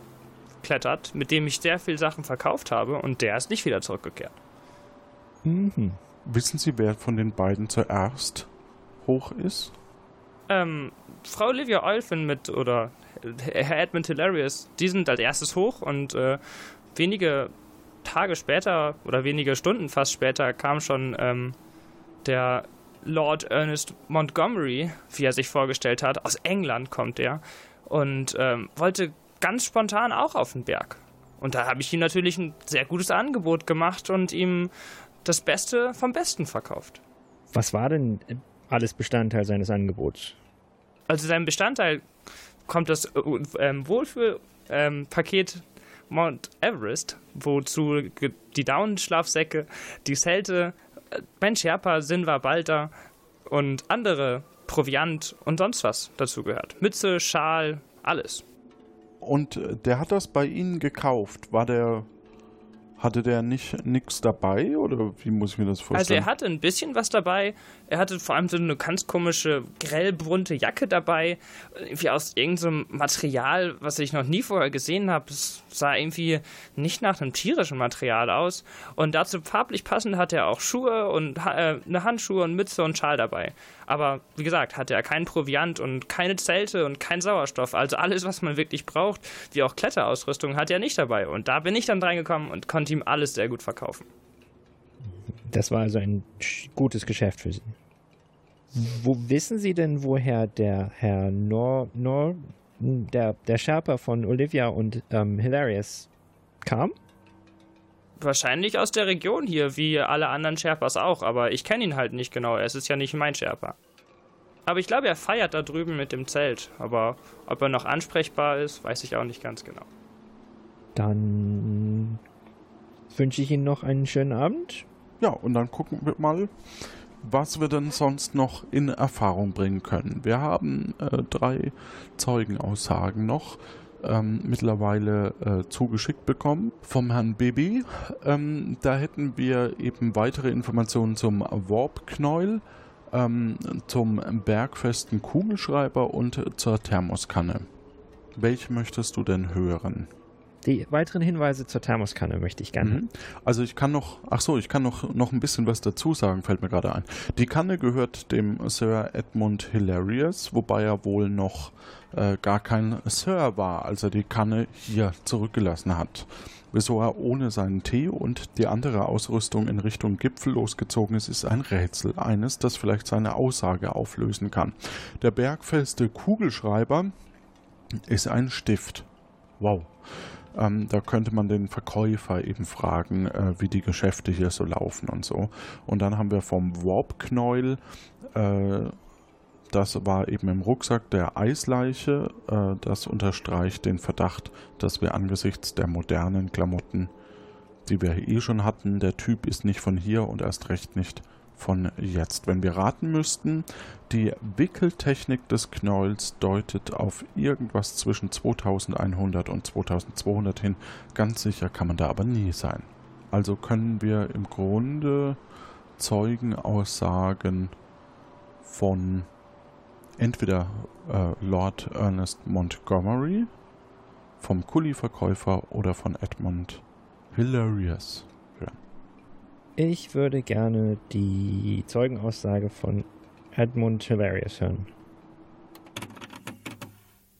geklettert, mit dem ich sehr viel Sachen verkauft habe und der ist nicht wieder zurückgekehrt. Mhm. Wissen Sie, wer von den beiden zuerst hoch ist? Ähm, Frau Olivia Olfin mit oder Herr Edmund Hilarious, die sind als erstes hoch und äh, wenige Tage später oder wenige Stunden fast später kam schon ähm, der Lord Ernest Montgomery, wie er sich vorgestellt hat. Aus England kommt er und ähm, wollte ganz spontan auch auf den Berg. Und da habe ich ihm natürlich ein sehr gutes Angebot gemacht und ihm das Beste vom Besten verkauft. Was war denn alles Bestandteil seines Angebots? Also sein Bestandteil kommt das äh, ähm, Wohlfühlpaket ähm, Mount Everest, wozu die Daunenschlafsäcke, die Zelte, äh, mein Sherpa, Sinva Balta und andere Proviant und sonst was dazu gehört. Mütze, Schal, alles. Und äh, der hat das bei Ihnen gekauft. War der hatte der nicht nichts dabei oder wie muss ich mir das vorstellen? Also er hatte ein bisschen was dabei. Er hatte vor allem so eine ganz komische grellbrunte Jacke dabei, irgendwie aus irgendeinem Material, was ich noch nie vorher gesehen habe. Es sah irgendwie nicht nach einem tierischen Material aus. Und dazu farblich passend hatte er auch Schuhe und äh, eine Handschuhe und Mütze und Schal dabei. Aber wie gesagt, hatte er keinen Proviant und keine Zelte und keinen Sauerstoff. Also alles, was man wirklich braucht, wie auch Kletterausrüstung, hat er nicht dabei. Und da bin ich dann reingekommen und konnte ihm alles sehr gut verkaufen. Das war also ein gutes Geschäft für Sie. Wo wissen Sie denn, woher der Herr Nor, Nor der, der Sherpa von Olivia und ähm, Hilarious kam? Wahrscheinlich aus der Region hier, wie alle anderen Sherpas auch, aber ich kenne ihn halt nicht genau. Es ist ja nicht mein Sherpa. Aber ich glaube, er feiert da drüben mit dem Zelt. Aber ob er noch ansprechbar ist, weiß ich auch nicht ganz genau. Dann wünsche ich Ihnen noch einen schönen Abend. Ja, und dann gucken wir mal, was wir denn sonst noch in Erfahrung bringen können. Wir haben äh, drei Zeugenaussagen noch ähm, mittlerweile äh, zugeschickt bekommen vom Herrn Bibi. Ähm, da hätten wir eben weitere Informationen zum Warp-Knäuel, ähm, zum bergfesten Kugelschreiber und zur Thermoskanne. Welche möchtest du denn hören? Die weiteren Hinweise zur Thermoskanne möchte ich gerne. Mhm. Also ich kann noch, ach so, ich kann noch, noch ein bisschen was dazu sagen, fällt mir gerade ein. Die Kanne gehört dem Sir Edmund Hilarious, wobei er wohl noch äh, gar kein Sir war, als er die Kanne hier zurückgelassen hat. Wieso er ohne seinen Tee und die andere Ausrüstung in Richtung Gipfel losgezogen ist, ist ein Rätsel. Eines, das vielleicht seine Aussage auflösen kann. Der bergfeste Kugelschreiber ist ein Stift. Wow. Ähm, da könnte man den Verkäufer eben fragen, äh, wie die Geschäfte hier so laufen und so. Und dann haben wir vom Warp-Knäuel, äh, das war eben im Rucksack der Eisleiche. Äh, das unterstreicht den Verdacht, dass wir angesichts der modernen Klamotten, die wir eh schon hatten, der Typ ist nicht von hier und erst recht nicht von jetzt. Wenn wir raten müssten, die Wickeltechnik des Knolls deutet auf irgendwas zwischen 2100 und 2200 hin. Ganz sicher kann man da aber nie sein. Also können wir im Grunde Zeugenaussagen von entweder äh, Lord Ernest Montgomery, vom Kuli-Verkäufer oder von Edmund Hilarious. Ich würde gerne die Zeugenaussage von Edmund Hilarious hören.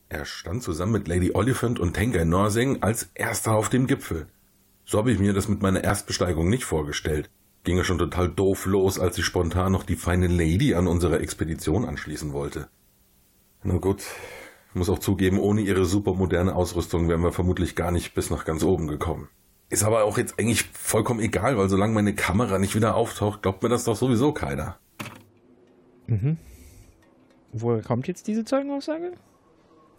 Er stand zusammen mit Lady Oliphant und Tengai Norsing als erster auf dem Gipfel. So habe ich mir das mit meiner Erstbesteigung nicht vorgestellt. Ging ja schon total doof los, als ich spontan noch die feine Lady an unsere Expedition anschließen wollte. Na gut, muss auch zugeben, ohne ihre supermoderne Ausrüstung wären wir vermutlich gar nicht bis nach ganz oben gekommen. Ist aber auch jetzt eigentlich vollkommen egal, weil solange meine Kamera nicht wieder auftaucht, glaubt mir das doch sowieso keiner. Mhm. Woher kommt jetzt diese Zeugenaussage?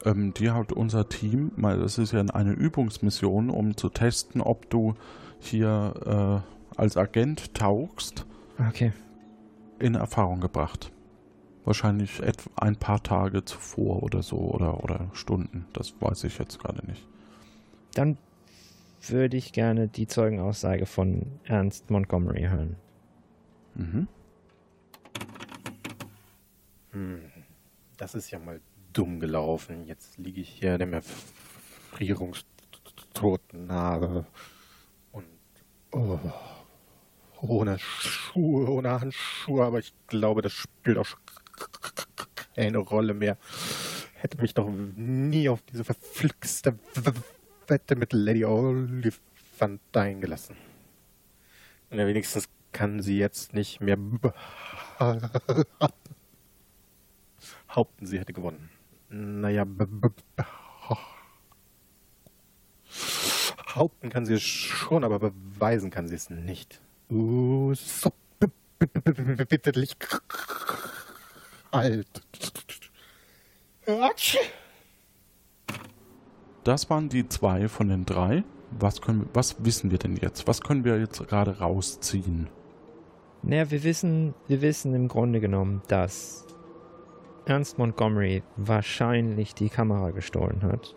Ähm, die hat unser Team, weil das ist ja eine Übungsmission, um zu testen, ob du hier äh, als Agent tauchst, Okay. in Erfahrung gebracht. Wahrscheinlich etwa ein paar Tage zuvor oder so oder, oder Stunden. Das weiß ich jetzt gerade nicht. Dann würde ich gerne die Zeugenaussage von Ernst Montgomery hören. Mhm. Hm, das ist ja mal dumm gelaufen. Jetzt liege ich hier dem Erfrierungstoten nahe und oh, ohne Schuhe, ohne Handschuhe, aber ich glaube, das spielt auch keine Rolle mehr. Hätte mich doch nie auf diese verflixte Wette mit Lady Oliphant eingelassen. Und ja, wenigstens kann sie jetzt nicht mehr behaupten, sie hätte gewonnen. Naja, be- be- behaupten kann sie es schon, aber beweisen kann sie es nicht. Uh, so bitterlich alt. Atsch. Das waren die zwei von den drei. Was, können, was wissen wir denn jetzt? Was können wir jetzt gerade rausziehen? Naja, wir wissen, wir wissen im Grunde genommen, dass Ernst Montgomery wahrscheinlich die Kamera gestohlen hat,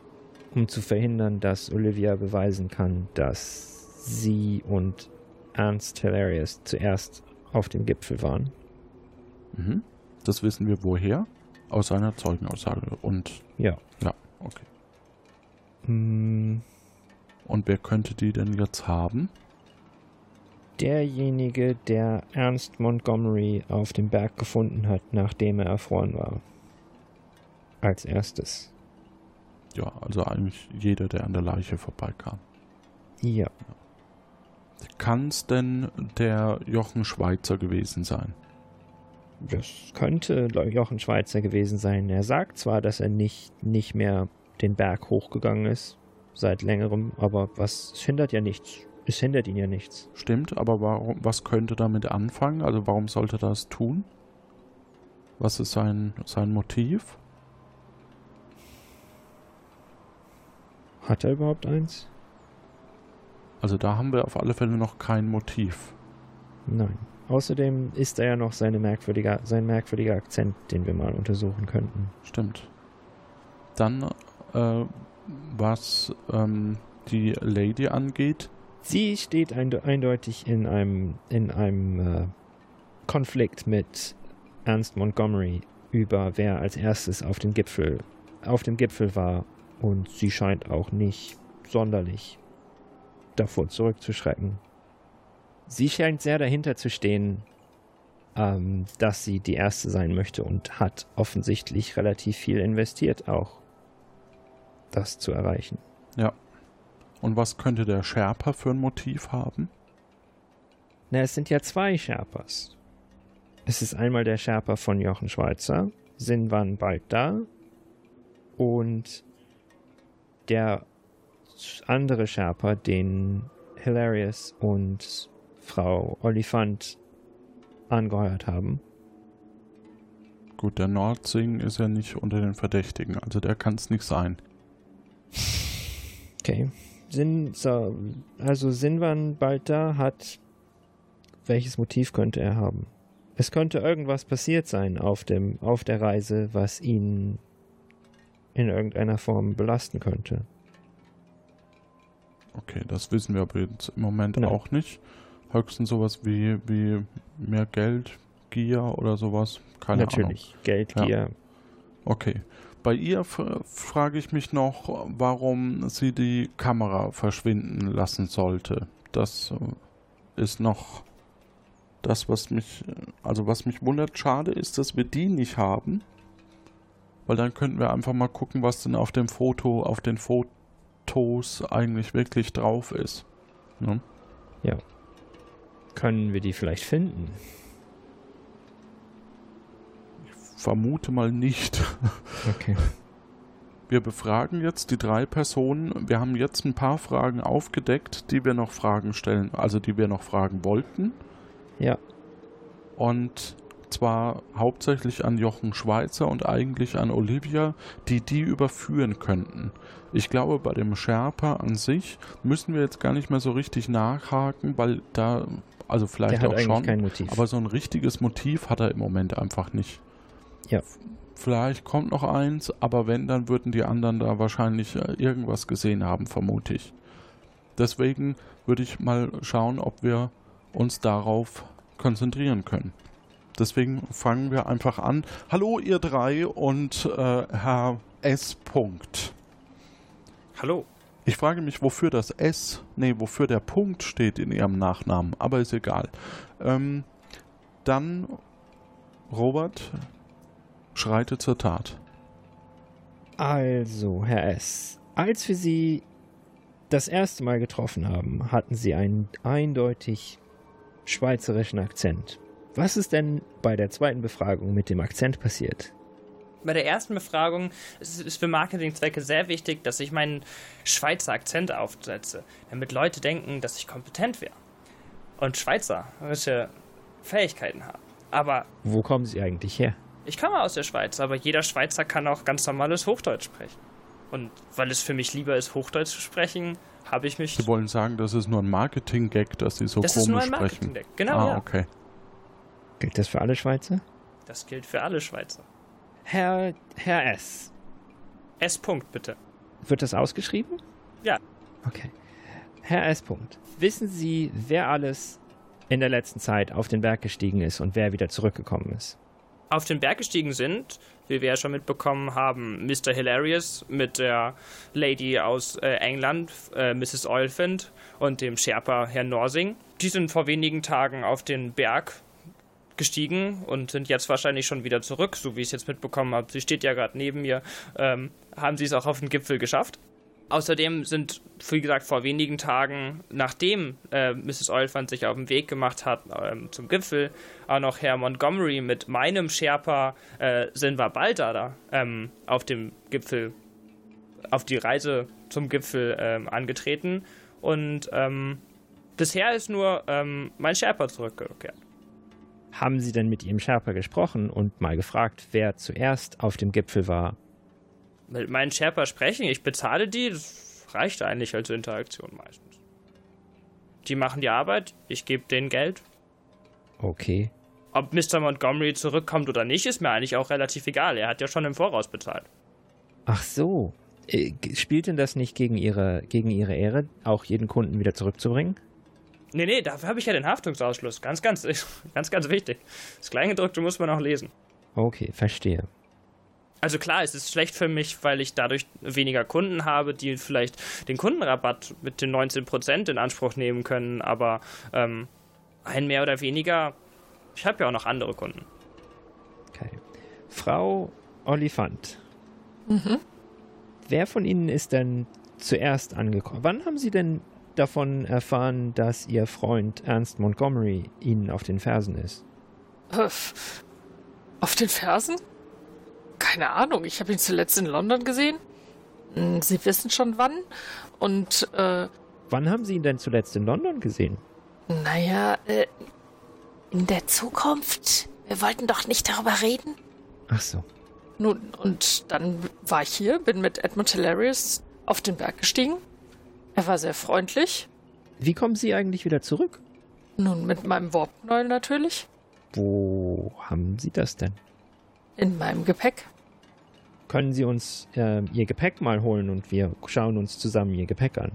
um zu verhindern, dass Olivia beweisen kann, dass sie und Ernst Hilarious zuerst auf dem Gipfel waren. Mhm. Das wissen wir woher? Aus seiner Zeugenaussage. Und Ja. ja, okay. Hm, Und wer könnte die denn jetzt haben? derjenige, der Ernst Montgomery auf dem Berg gefunden hat, nachdem er erfroren war. Als erstes. Ja, also eigentlich jeder, der an der Leiche vorbeikam. Ja. Kann es denn der Jochen Schweizer gewesen sein? Das könnte Jochen Schweizer gewesen sein. Er sagt zwar, dass er nicht, nicht mehr den Berg hochgegangen ist, seit längerem, aber was es hindert ja nichts. Es hindert ihn ja nichts. Stimmt, aber warum, was könnte damit anfangen? Also warum sollte er das tun? Was ist sein, sein Motiv? Hat er überhaupt eins? Also da haben wir auf alle Fälle noch kein Motiv. Nein. Außerdem ist da ja noch seine merkwürdige, sein merkwürdiger Akzent, den wir mal untersuchen könnten. Stimmt. Dann, äh, was ähm, die Lady angeht. Sie steht einde eindeutig in einem, in einem äh, Konflikt mit Ernst Montgomery über wer als erstes auf den Gipfel, auf dem Gipfel war und sie scheint auch nicht sonderlich davor zurückzuschrecken. Sie scheint sehr dahinter zu stehen, ähm, dass sie die Erste sein möchte und hat offensichtlich relativ viel investiert, auch das zu erreichen. Ja. Und was könnte der Sherpa für ein Motiv haben? Na, es sind ja zwei Sherpas. Es ist einmal der Sherpa von Jochen Schweizer, Sinwan bald da, und der andere Sherpa, den Hilarious und Frau Oliphant angeheuert haben. Gut, der Nordsing ist ja nicht unter den Verdächtigen, also der kann es nicht sein. Okay. Sin, so, also Sinwan bald da hat. Welches Motiv könnte er haben? Es könnte irgendwas passiert sein auf, dem, auf der Reise, was ihn in irgendeiner Form belasten könnte. Okay, das wissen wir aber jetzt im Moment Nein. auch nicht. Höchstens sowas wie, wie mehr Geld, Gier oder sowas. Keine Natürlich. Ahnung. Geld, Ja. Gier. Okay. Bei ihr frage ich mich noch, warum sie die Kamera verschwinden lassen sollte. Das äh, ist noch das, was mich, also was mich wundert. Schade ist, dass wir die nicht haben. Weil dann könnten wir einfach mal gucken, was denn auf dem Foto, auf den Fotos eigentlich wirklich drauf ist. Ne? Ja. Können wir die vielleicht finden? Vermute mal nicht. Okay. Wir befragen jetzt die drei Personen. Wir haben jetzt ein paar Fragen aufgedeckt, die wir noch Fragen stellen, also die wir noch fragen wollten. Ja. Und zwar hauptsächlich an Jochen Schweizer und eigentlich an Olivia, die die überführen könnten. Ich glaube, bei dem Sherpa an sich müssen wir jetzt gar nicht mehr so richtig nachhaken, weil da, also vielleicht auch schon, aber so ein richtiges Motiv hat er im Moment einfach nicht. Ja. Vielleicht kommt noch eins, aber wenn, dann würden die anderen da wahrscheinlich äh, irgendwas gesehen haben, vermute ich. Deswegen würde ich mal schauen, ob wir uns darauf konzentrieren können. Deswegen fangen wir einfach an. Hallo ihr drei und äh, Herr S. Punkt. Hallo. Ich frage mich, wofür das S, nee, wofür der Punkt steht in Ihrem Nachnamen, aber ist egal. Ähm, dann, Robert, schreite zur Tat. Also, Herr S., als wir Sie das erste Mal getroffen haben, hatten Sie einen eindeutig schweizerischen Akzent. Was ist denn bei der zweiten Befragung mit dem Akzent passiert? Bei der ersten Befragung ist es für Marketingzwecke sehr wichtig, dass ich meinen Schweizer Akzent aufsetze, damit Leute denken, dass ich kompetent wäre und schweizerische Fähigkeiten habe. Aber Wo kommen Sie eigentlich her? Ich komme aus der Schweiz, aber jeder Schweizer kann auch ganz normales Hochdeutsch sprechen. Und weil es für mich lieber ist, Hochdeutsch zu sprechen, habe ich mich. Sie wollen sagen, das ist nur ein Marketing-Gag, dass Sie so Das ist nur komisch ein sprechen. Marketing-Gag, genau, Ah, ja. okay. Gilt das für alle Schweizer? Das gilt für alle Schweizer. Herr, Herr S., S. Punkt, bitte. wird das ausgeschrieben? Ja. Okay. Herr S. Punkt, wissen Sie, wer alles in der letzten Zeit auf den Berg gestiegen ist und wer wieder zurückgekommen ist? Auf den Berg gestiegen sind, wie wir ja schon mitbekommen haben, Mr. Hilarious mit der Lady aus äh, England, äh, Mrs. Oliphant und dem Sherpa Herrn Norsing. Die sind vor wenigen Tagen auf den Berg gestiegen und sind jetzt wahrscheinlich schon wieder zurück, so wie ich es jetzt mitbekommen habe. Sie steht ja gerade neben mir. Ähm, haben sie es auch auf den Gipfel geschafft? Außerdem sind, wie gesagt, vor wenigen Tagen, nachdem äh, Mrs. Oliphant sich auf den Weg gemacht hat ähm, zum Gipfel, auch noch Herr Montgomery mit meinem Sherpa äh, Sinva Balda da ähm, auf dem Gipfel, auf die Reise zum Gipfel ähm, angetreten. Und ähm, bisher ist nur ähm, mein Sherpa zurückgekehrt. Haben Sie denn mit Ihrem Sherpa gesprochen und mal gefragt, wer zuerst auf dem Gipfel war? Mit meinen Sherpa sprechen, ich bezahle die, das reicht eigentlich als Interaktion meistens. die machen die Arbeit, ich gebe denen Geld. Okay. Ob Mr. Montgomery zurückkommt oder nicht, ist mir eigentlich auch relativ egal. Er hat ja schon im Voraus bezahlt. Ach so. Äh, spielt denn das nicht gegen ihre, gegen ihre Ehre, auch jeden Kunden wieder zurückzubringen? Nee, nee, dafür habe ich ja den Haftungsausschluss. Ganz, ganz, ganz, ganz wichtig. Das Kleingedruckte muss man auch lesen. Okay, verstehe. Also klar, es ist schlecht für mich, weil ich dadurch weniger Kunden habe, die vielleicht den Kundenrabatt mit den 19% in Anspruch nehmen können, aber ähm, ein mehr oder weniger, ich habe ja auch noch andere Kunden. Okay. Frau Olifant. Mhm. Wer von Ihnen ist denn zuerst angekommen? Wann haben Sie denn davon erfahren, dass Ihr Freund Ernst Montgomery Ihnen auf den Fersen ist? Äh, auf den Fersen? Keine Ahnung, ich habe ihn zuletzt in London gesehen. Hm, Sie wissen schon wann. Und, äh. Wann haben Sie ihn denn zuletzt in London gesehen? Naja, äh. In der Zukunft? Wir wollten doch nicht darüber reden. Ach so. Nun, und dann war ich hier, bin mit Edmund Hilarious auf den Berg gestiegen. Er war sehr freundlich. Wie kommen Sie eigentlich wieder zurück? Nun, mit meinem Warpknäuel natürlich. Wo haben Sie das denn? In meinem Gepäck. Können Sie uns äh, Ihr Gepäck mal holen und wir schauen uns zusammen Ihr Gepäck an?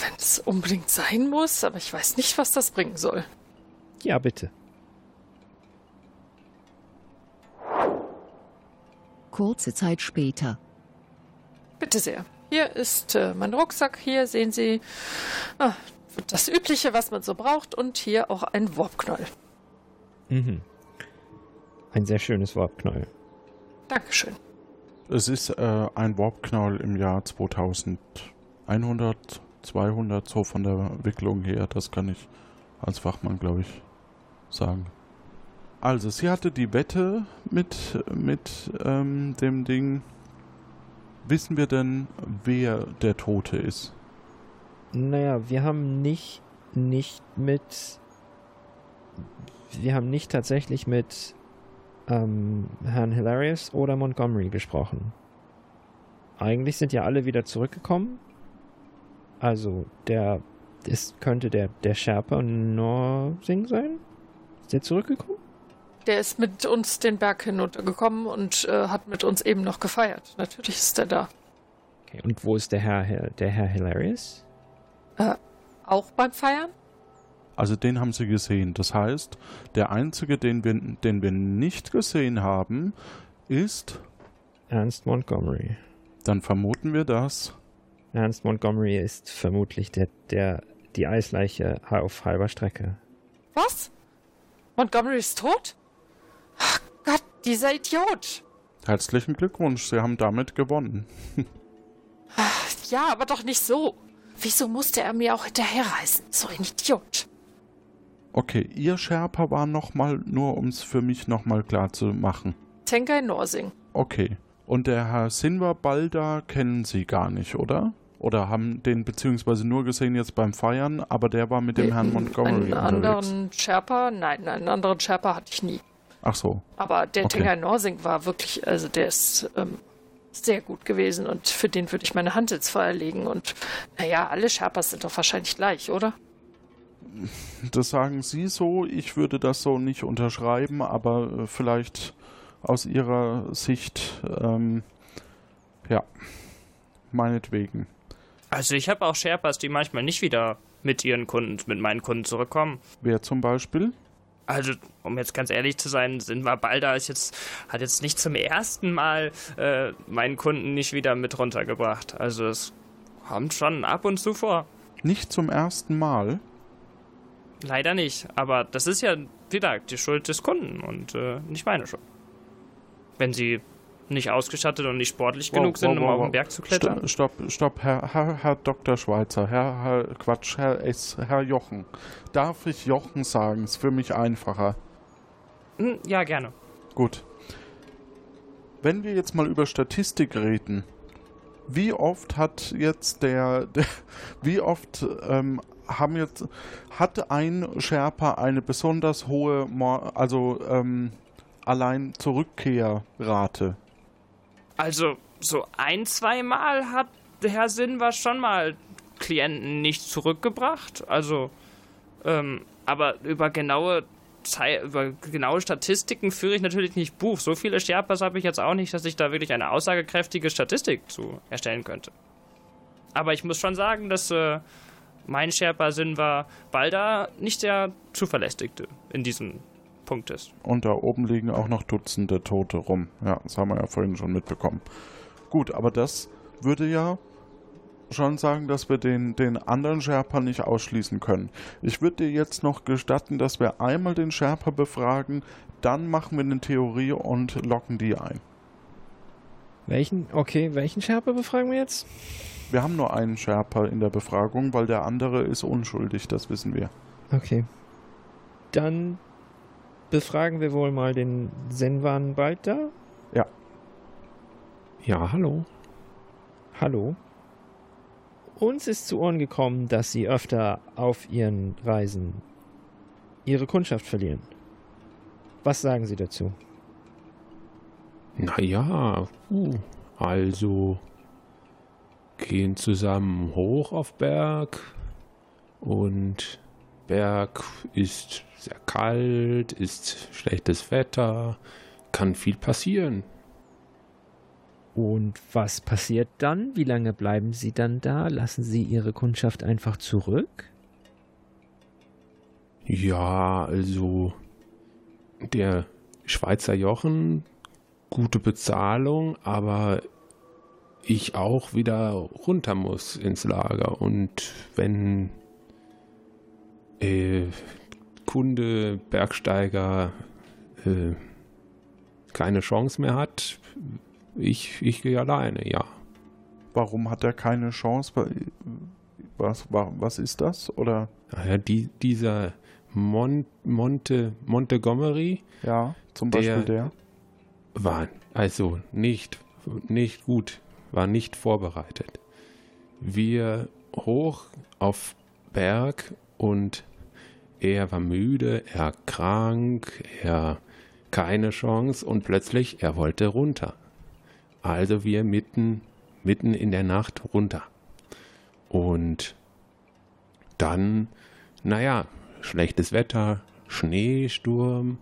Wenn es unbedingt sein muss, aber ich weiß nicht, was das bringen soll. Ja, bitte. Kurze Zeit später. Bitte sehr. Hier ist äh, mein Rucksack. Hier sehen Sie ah, das Übliche, was man so braucht. Und hier auch ein Warpknäuel. Mhm. Ein sehr schönes Warpknäuel. Dankeschön. Es ist äh, ein Warpknäuel im Jahr 2100, 200, so von der Wicklung her. Das kann ich als Fachmann, glaube ich, sagen. Also, sie hatte die Wette mit, mit ähm, dem Ding. Wissen wir denn, wer der Tote ist? Naja, wir haben nicht, nicht mit. Wir haben nicht tatsächlich mit ähm, Herrn Hilarious oder Montgomery gesprochen. Eigentlich sind ja alle wieder zurückgekommen. Also, der. Es könnte der, der Sherpa Norsing sein? Ist der zurückgekommen? Der ist mit uns den Berg hinuntergekommen und äh, hat mit uns eben noch gefeiert. Natürlich ist er da. Okay, und wo ist der Herr, der Herr Hilarious? Äh, auch beim Feiern? Also den haben sie gesehen. Das heißt, der einzige, den wir, den wir nicht gesehen haben, ist Ernst Montgomery. Dann vermuten wir das. Ernst Montgomery ist vermutlich der, der die Eisleiche auf halber Strecke. Was? Montgomery ist tot? Ach Gott, dieser Idiot. Herzlichen Glückwunsch, Sie haben damit gewonnen. ja, aber doch nicht so. Wieso musste er mir auch hinterherreisen? So ein Idiot. Okay, Ihr Sherpa war nochmal, nur um es für mich nochmal klar zu machen. Tenkai Norsing. Okay. Und der Herr Sinverbalda kennen Sie gar nicht, oder? Oder haben den beziehungsweise nur gesehen jetzt beim Feiern, aber der war mit dem Herrn Montgomery Einen unterwegs. anderen Sherpa? Nein, einen anderen Sherpa hatte ich nie. Ach so. Aber der Okay. Tengai Norsing war wirklich, also der ist ähm, sehr gut gewesen und für den würde ich meine Hand ins Feuer legen. Und naja, alle Sherpas sind doch wahrscheinlich gleich, oder? Das sagen Sie so, ich würde das so nicht unterschreiben, aber äh, vielleicht aus Ihrer Sicht, ähm, ja, meinetwegen. Also ich habe auch Sherpas, die manchmal nicht wieder mit ihren Kunden, mit meinen Kunden zurückkommen. Wer zum Beispiel? Also, um jetzt ganz ehrlich zu sein, Sinva Balda ist jetzt, hat jetzt nicht zum ersten Mal äh, meinen Kunden nicht wieder mit runtergebracht. Also es kommt schon ab und zu vor. Nicht zum ersten Mal. Leider nicht. Aber das ist ja, wie gesagt, die Schuld des Kunden und äh, nicht meine Schuld. Wenn sie nicht ausgestattet und nicht sportlich genug sind, um auf den Berg zu klettern. Stopp, stopp, stopp, Herr, Herr, Herr Dr. Schweizer, Herr, Herr, Quatsch, Herr S., Herr Jochen. Darf ich Jochen sagen? Ist für mich einfacher. Hm, ja, gerne. Gut. Wenn wir jetzt mal über Statistik reden, wie oft hat jetzt der, der wie oft ähm, haben jetzt, hat ein Sherpa eine besonders hohe, Mor also ähm, allein Zurückkehrrate? Also, so ein, zwei Mal hat Herr Sinva schon mal Klienten nicht zurückgebracht. Also, ähm, aber über genaue über genaue Statistiken führe ich natürlich nicht Buch. So viele Sherpas habe ich jetzt auch nicht, dass ich da wirklich eine aussagekräftige Statistik zu erstellen könnte. Aber ich muss schon sagen, dass äh, mein Sherpa-Sinn war, Balda nicht der zuverlässigste in diesem Punkt ist. Und da oben liegen auch noch Dutzende Tote rum. Ja, das haben wir ja vorhin schon mitbekommen. Gut, aber das würde ja schon sagen, dass wir den, den anderen Sherpa nicht ausschließen können. Ich würde dir jetzt noch gestatten, dass wir einmal den Sherpa befragen, dann machen wir eine Theorie und locken die ein. Welchen, okay, welchen Sherpa befragen wir jetzt? Wir haben nur einen Sherpa in der Befragung, weil der andere ist unschuldig, das wissen wir. Okay. Dann befragen wir wohl mal den Senwan bald da? Ja. Ja, hallo. Hallo. Uns ist zu Ohren gekommen, dass Sie öfter auf Ihren Reisen Ihre Kundschaft verlieren. Was sagen Sie dazu? Naja, uh, also gehen zusammen hoch auf Berg und Berg ist sehr kalt, ist schlechtes Wetter, kann viel passieren. Und was passiert dann? Wie lange bleiben Sie dann da? Lassen Sie Ihre Kundschaft einfach zurück? Ja, also der Schweizer Jochen, gute Bezahlung, aber ich auch wieder runter muss ins Lager. Und wenn äh, Kunde, Bergsteiger äh, keine Chance mehr hat, ich, ich gehe alleine, ja. Warum hat er keine Chance? Was, was ist das? Oder? Naja, die, dieser Mon, Monte, Montgomery. Ja, zum Beispiel der. War also nicht, nicht gut, war nicht vorbereitet. Wir hoch auf Berg und er war müde, er krank, er keine Chance und plötzlich er wollte runter. Also wir mitten, mitten in der Nacht runter. Und dann, naja, schlechtes Wetter, Schneesturm,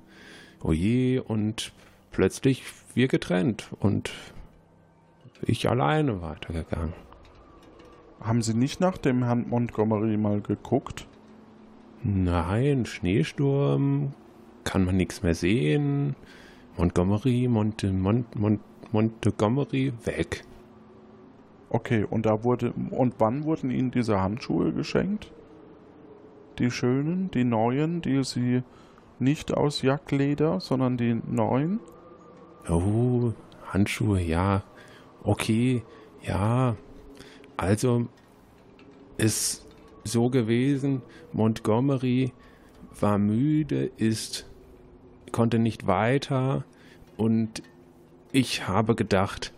oje, und plötzlich wir getrennt und ich alleine weitergegangen. Haben Sie nicht nach dem Herrn Montgomery mal geguckt? Nein, Schneesturm, kann man nichts mehr sehen. Montgomery, Monte, Mont, Mont, Montgomery weg. Okay, und da wurde und wann wurden Ihnen diese Handschuhe geschenkt? Die schönen, die neuen, die Sie nicht aus Jackleder, sondern die neuen? Oh, Handschuhe, ja. Okay, ja. Also ist so gewesen, Montgomery war müde, ist konnte nicht weiter und ich habe gedacht,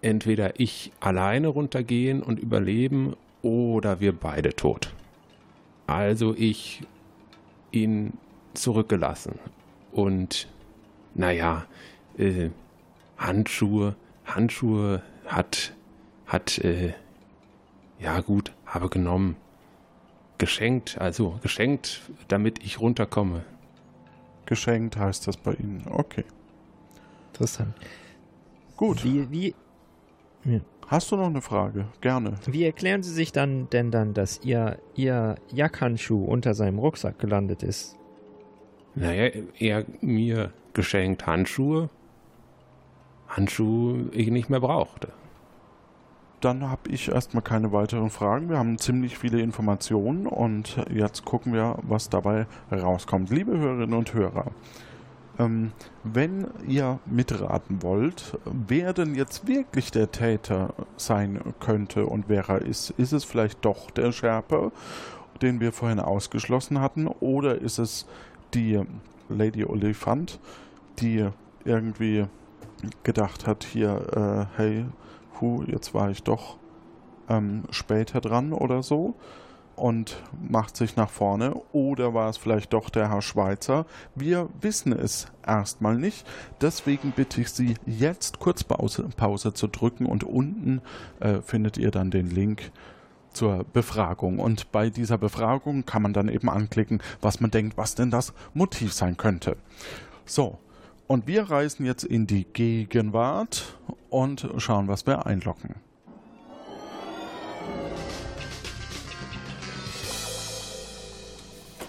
entweder ich alleine runtergehen und überleben oder wir beide tot. Also ich ihn zurückgelassen und naja, äh, Handschuhe, Handschuhe hat, hat, äh, ja gut, habe genommen. Geschenkt, also geschenkt, damit ich runterkomme. Geschenkt heißt das bei Ihnen. Okay. Interessant. Gut. Wie, wie, ja. Hast du noch eine Frage? Gerne. Wie erklären Sie sich dann denn dann, dass Ihr, Ihr Jackhandschuh unter seinem Rucksack gelandet ist? Naja, er mir geschenkt Handschuhe. Handschuhe ich nicht mehr brauchte. Dann habe ich erstmal keine weiteren Fragen. Wir haben ziemlich viele Informationen und jetzt gucken wir, was dabei rauskommt. Liebe Hörerinnen und Hörer, ähm, wenn ihr mitraten wollt, wer denn jetzt wirklich der Täter sein könnte und wer er ist, ist es vielleicht doch der Sherpa, den wir vorhin ausgeschlossen hatten, oder ist es die Lady Oliphant, die irgendwie gedacht hat, hier, äh, hey, hu, jetzt war ich doch ähm, später dran oder so und macht sich nach vorne. Oder war es vielleicht doch der Herr Schweizer? Wir wissen es erstmal nicht. Deswegen bitte ich Sie, jetzt kurz Pause, Pause zu drücken und unten äh, findet ihr dann den Link zur Befragung. Und bei dieser Befragung kann man dann eben anklicken, was man denkt, was denn das Motiv sein könnte. So, und wir reisen jetzt in die Gegenwart und schauen, was wir einloggen.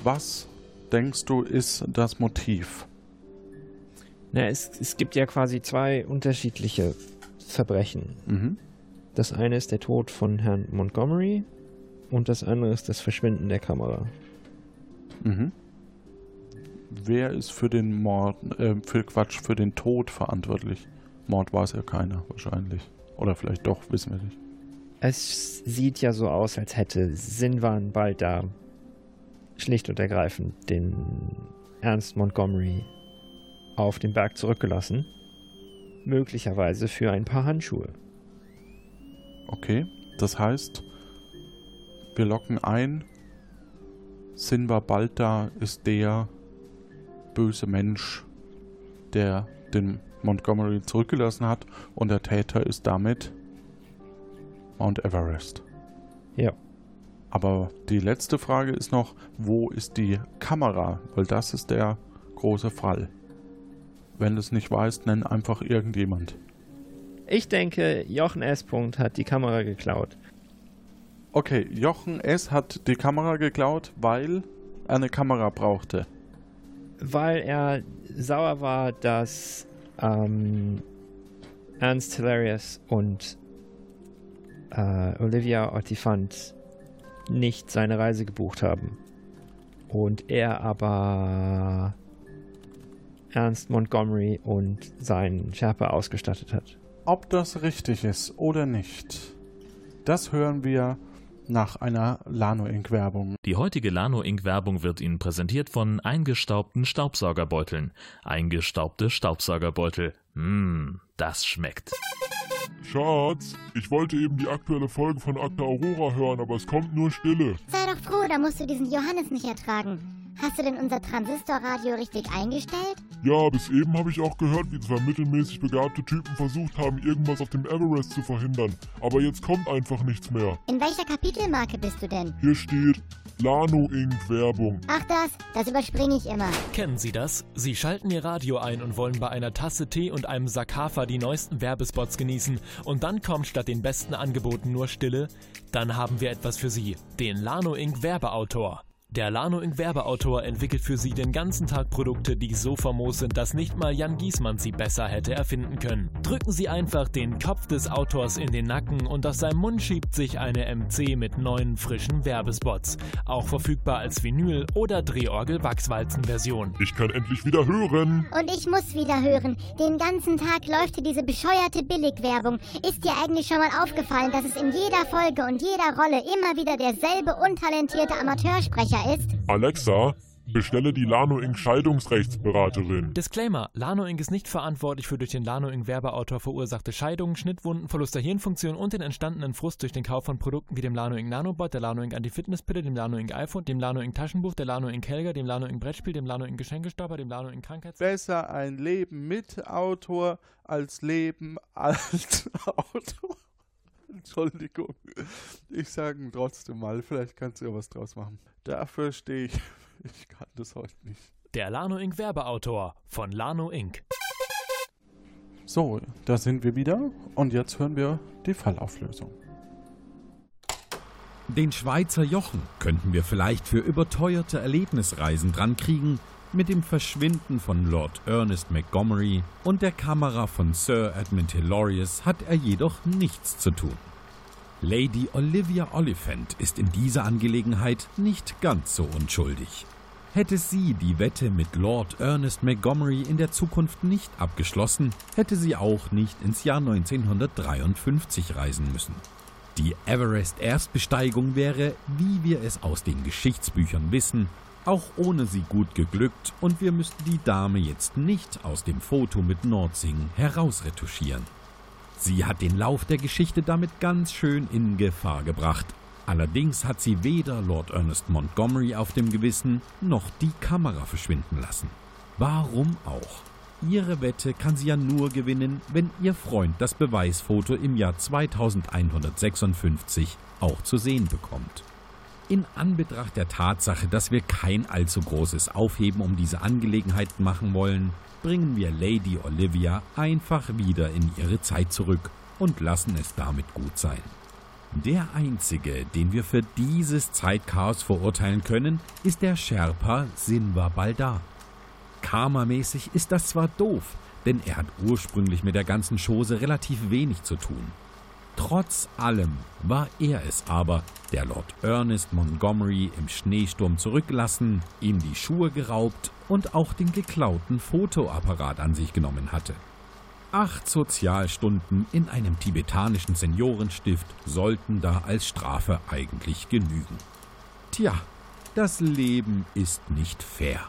Was denkst du ist das Motiv? Na, es, es gibt ja quasi zwei unterschiedliche Verbrechen. Mhm. Das eine ist der Tod von Herrn Montgomery und das andere ist das Verschwinden der Kamera. Mhm. Wer ist für den Mord, äh, für Quatsch, für den Tod verantwortlich? Mord war es ja keiner, wahrscheinlich. Oder vielleicht doch, wissen wir nicht. Es sieht ja so aus, als hätte Sinwan bald da schlicht und ergreifend den Ernst Montgomery auf den Berg zurückgelassen. Möglicherweise für ein paar Handschuhe. Okay, das heißt, wir locken ein, Sinva Balta ist der böse Mensch, der den Montgomery zurückgelassen hat und der Täter ist damit Mount Everest. Ja. Aber die letzte Frage ist noch, wo ist die Kamera? Weil das ist der große Fall. Wenn du es nicht weißt, nenn einfach irgendjemand. Ich denke, Jochen S. hat die Kamera geklaut. Okay, Jochen S. hat die Kamera geklaut, weil er eine Kamera brauchte. Weil er sauer war, dass ähm, Ernst Hilarious und äh, Olivia Ortifant nicht seine Reise gebucht haben. Und er aber Ernst Montgomery und seinen Sherpa ausgestattet hat. Ob das richtig ist oder nicht, das hören wir nach einer Lano Inc. Werbung. Die heutige Lano Inc. Werbung wird Ihnen präsentiert von eingestaubten Staubsaugerbeuteln. Eingestaubte Staubsaugerbeutel. Mmm, das schmeckt. Schatz, ich wollte eben die aktuelle Folge von Akta Aurora hören, aber es kommt nur Stille. Sei doch froh, da musst du diesen Johannes nicht ertragen. Hast du denn unser Transistorradio richtig eingestellt? Ja, bis eben habe ich auch gehört, wie zwei mittelmäßig begabte Typen versucht haben, irgendwas auf dem Everest zu verhindern. Aber jetzt kommt einfach nichts mehr. In welcher Kapitelmarke bist du denn? Hier steht Lano Inc. Werbung. Ach das, das überspringe ich immer. Kennen Sie das? Sie schalten Ihr Radio ein und wollen bei einer Tasse Tee und einem Sack Hafer die neuesten Werbespots genießen und dann kommt statt den besten Angeboten nur Stille? Dann haben wir etwas für Sie, den Lano Inc. Werbeautor. Der Lano Inc. Werbeautor entwickelt für Sie den ganzen Tag Produkte, die so famos sind, dass nicht mal Jan Giesmann sie besser hätte erfinden können. Drücken Sie einfach den Kopf des Autors in den Nacken und aus seinem Mund schiebt sich eine MC mit neuen frischen Werbespots. Auch verfügbar als Vinyl oder Drehorgel-Wachswalzen-Version. Ich kann endlich wieder hören. Und ich muss wieder hören. Den ganzen Tag läuft hier diese bescheuerte Billigwerbung. Ist dir eigentlich schon mal aufgefallen, dass es in jeder Folge und jeder Rolle immer wieder derselbe untalentierte Amateursprecher ist? Alexa, bestelle die Lano Inc. Scheidungsrechtsberaterin. Disclaimer: Lano Inc. ist nicht verantwortlich für durch den Lano Inc. Werbeautor verursachte Scheidungen, Schnittwunden, Verlust der Hirnfunktion und den entstandenen Frust durch den Kauf von Produkten wie dem Lano Inc. Nanobot, der Lano Inc. Anti-Fitness-Pille, dem Lano Inc. iPhone, dem Lano Inc. Taschenbuch, der Lano Inc. Helga, dem Lano Inc. Brettspiel, dem Lano Inc. Geschenkestapper, dem Lano Inc. Krankheits... Besser ein Leben mit Autor als Leben als Autor. Entschuldigung. Ich sage trotzdem mal, vielleicht kannst du ja was draus machen. Dafür stehe ich. Ich kann das heute nicht. Der Lano Inc. Werbeautor von Lano Inc. So, da sind wir wieder und jetzt hören wir die Fallauflösung. Den Schweizer Jochen könnten wir vielleicht für überteuerte Erlebnisreisen drankriegen. Mit dem Verschwinden von Lord Ernest Montgomery und der Kamera von Sir Edmund Hilarious hat er jedoch nichts zu tun. Lady Olivia Oliphant ist in dieser Angelegenheit nicht ganz so unschuldig. Hätte sie die Wette mit Lord Ernest Montgomery in der Zukunft nicht abgeschlossen, hätte sie auch nicht ins Jahr 1953 reisen müssen. Die Everest-Erstbesteigung wäre, wie wir es aus den Geschichtsbüchern wissen, auch ohne sie gut geglückt und wir müssten die Dame jetzt nicht aus dem Foto mit Nordsing herausretuschieren. Sie hat den Lauf der Geschichte damit ganz schön in Gefahr gebracht. Allerdings hat sie weder Lord Ernest Montgomery auf dem Gewissen noch die Kamera verschwinden lassen. Warum auch? ihre Wette kann sie ja nur gewinnen, wenn ihr Freund das Beweisfoto im Jahr 2156 auch zu sehen bekommt. In Anbetracht der Tatsache, dass wir kein allzu großes Aufheben um diese Angelegenheit machen wollen, bringen wir Lady Olivia einfach wieder in ihre Zeit zurück und lassen es damit gut sein. Der einzige, den wir für dieses Zeitchaos verurteilen können, ist der Sherpa Sinva Baldar. Karmamäßig ist das zwar doof, denn er hat ursprünglich mit der ganzen Chose relativ wenig zu tun. Trotz allem war er es aber, der Lord Ernest Montgomery im Schneesturm zurückgelassen, ihm die Schuhe geraubt und auch den geklauten Fotoapparat an sich genommen hatte. Acht Sozialstunden in einem tibetanischen Seniorenstift sollten da als Strafe eigentlich genügen. Tja, das Leben ist nicht fair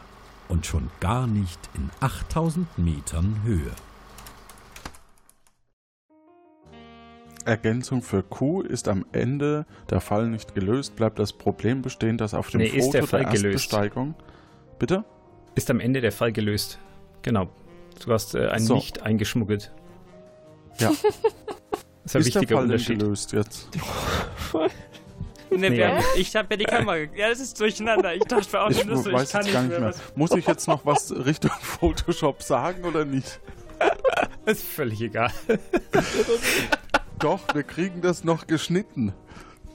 und schon gar nicht in 8000 Metern Höhe. Ergänzung für Q ist am Ende der Fall nicht gelöst, bleibt das Problem bestehen, dass auf dem Nee, Foto der der, Fall gelöst. Erstbesteigung. Bitte? Ist am Ende der Fall gelöst. Genau. Du hast äh, ein So. Licht eingeschmuggelt. Ja. Das ist ein ist der wichtiger Fall denn Unterschied. gelöst jetzt? Ne, Nee. haben, ich habe ja die Kamera. Ja, das ist durcheinander. Ich dachte auch Ich schon, das, weiß ich kann nicht mehr. was- Muss ich jetzt noch was Richtung Photoshop sagen oder nicht? ist völlig egal. Doch, wir kriegen das noch geschnitten.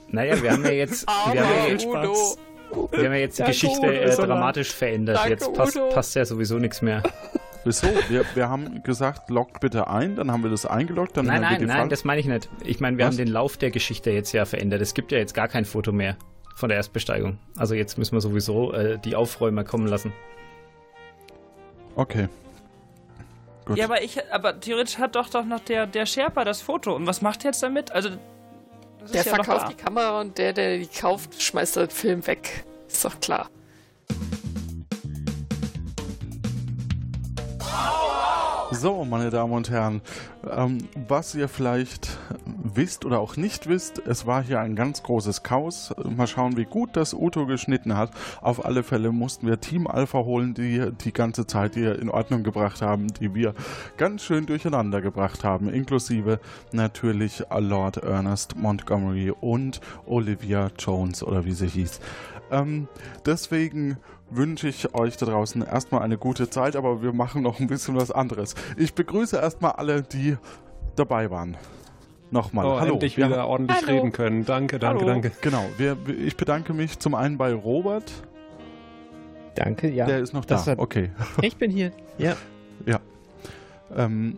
Naja, wir haben ja jetzt, wir haben ja jetzt, wir haben ja jetzt die Danke, Geschichte Udo. äh, dramatisch verändert. Danke, jetzt passt, Udo. passt ja sowieso nichts mehr. Wieso? Wir, wir haben gesagt, loggt bitte ein, dann haben wir das eingeloggt, dann Nein, haben wir nein, die nein, Fall- das meine ich nicht. Ich meine, wir Was? haben den Lauf der Geschichte jetzt ja verändert. Es gibt ja jetzt gar kein Foto mehr von der Erstbesteigung. Also jetzt müssen wir sowieso äh, die Aufräumer kommen lassen. Okay. Gut. Ja, aber ich, aber theoretisch hat doch doch noch der, der Sherpa das Foto. Und was macht er jetzt damit? Also, das Der ist ja verkauft die Kamera und der, der die kauft, schmeißt den Film weg. Ist doch klar. So, meine Damen und Herren, ähm, was ihr vielleicht wisst oder auch nicht wisst, es war hier ein ganz großes Chaos. Mal schauen, wie gut das Uto geschnitten hat. Auf alle Fälle mussten wir Team Alpha holen, die die ganze Zeit hier in Ordnung gebracht haben, die wir ganz schön durcheinander gebracht haben, inklusive natürlich Lord Ernest Montgomery und Olivia Jones oder wie sie hieß. Ähm, deswegen wünsche ich euch da draußen erstmal eine gute Zeit, aber wir machen noch ein bisschen was anderes. Ich begrüße erstmal alle, die dabei waren. Nochmal. Oh, Hallo. endlich Wir- wieder ordentlich reden können. Danke, danke, Hallo. danke. Genau. Wir, ich bedanke mich zum einen bei Robert. Danke, ja. Der ist noch da. Das hat- Okay. Ich bin hier. Ja. Ja. Ähm,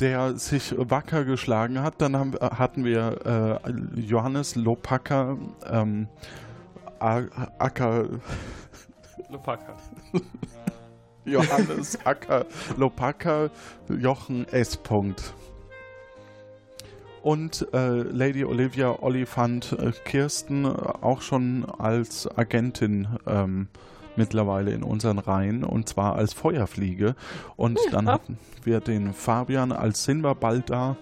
der sich wacker geschlagen hat. Dann haben, hatten wir äh, Johannes Lopaka, ähm, Acker, Lopaka. Johannes Acker, Lopaka, Jochen S. Punkt. Und äh, Lady Olivia Oliphant äh, Kirsten, äh, auch schon als Agentin ähm, mittlerweile in unseren Reihen, und zwar als Feuerfliege. Und dann hatten wir den Fabian als Sinbald da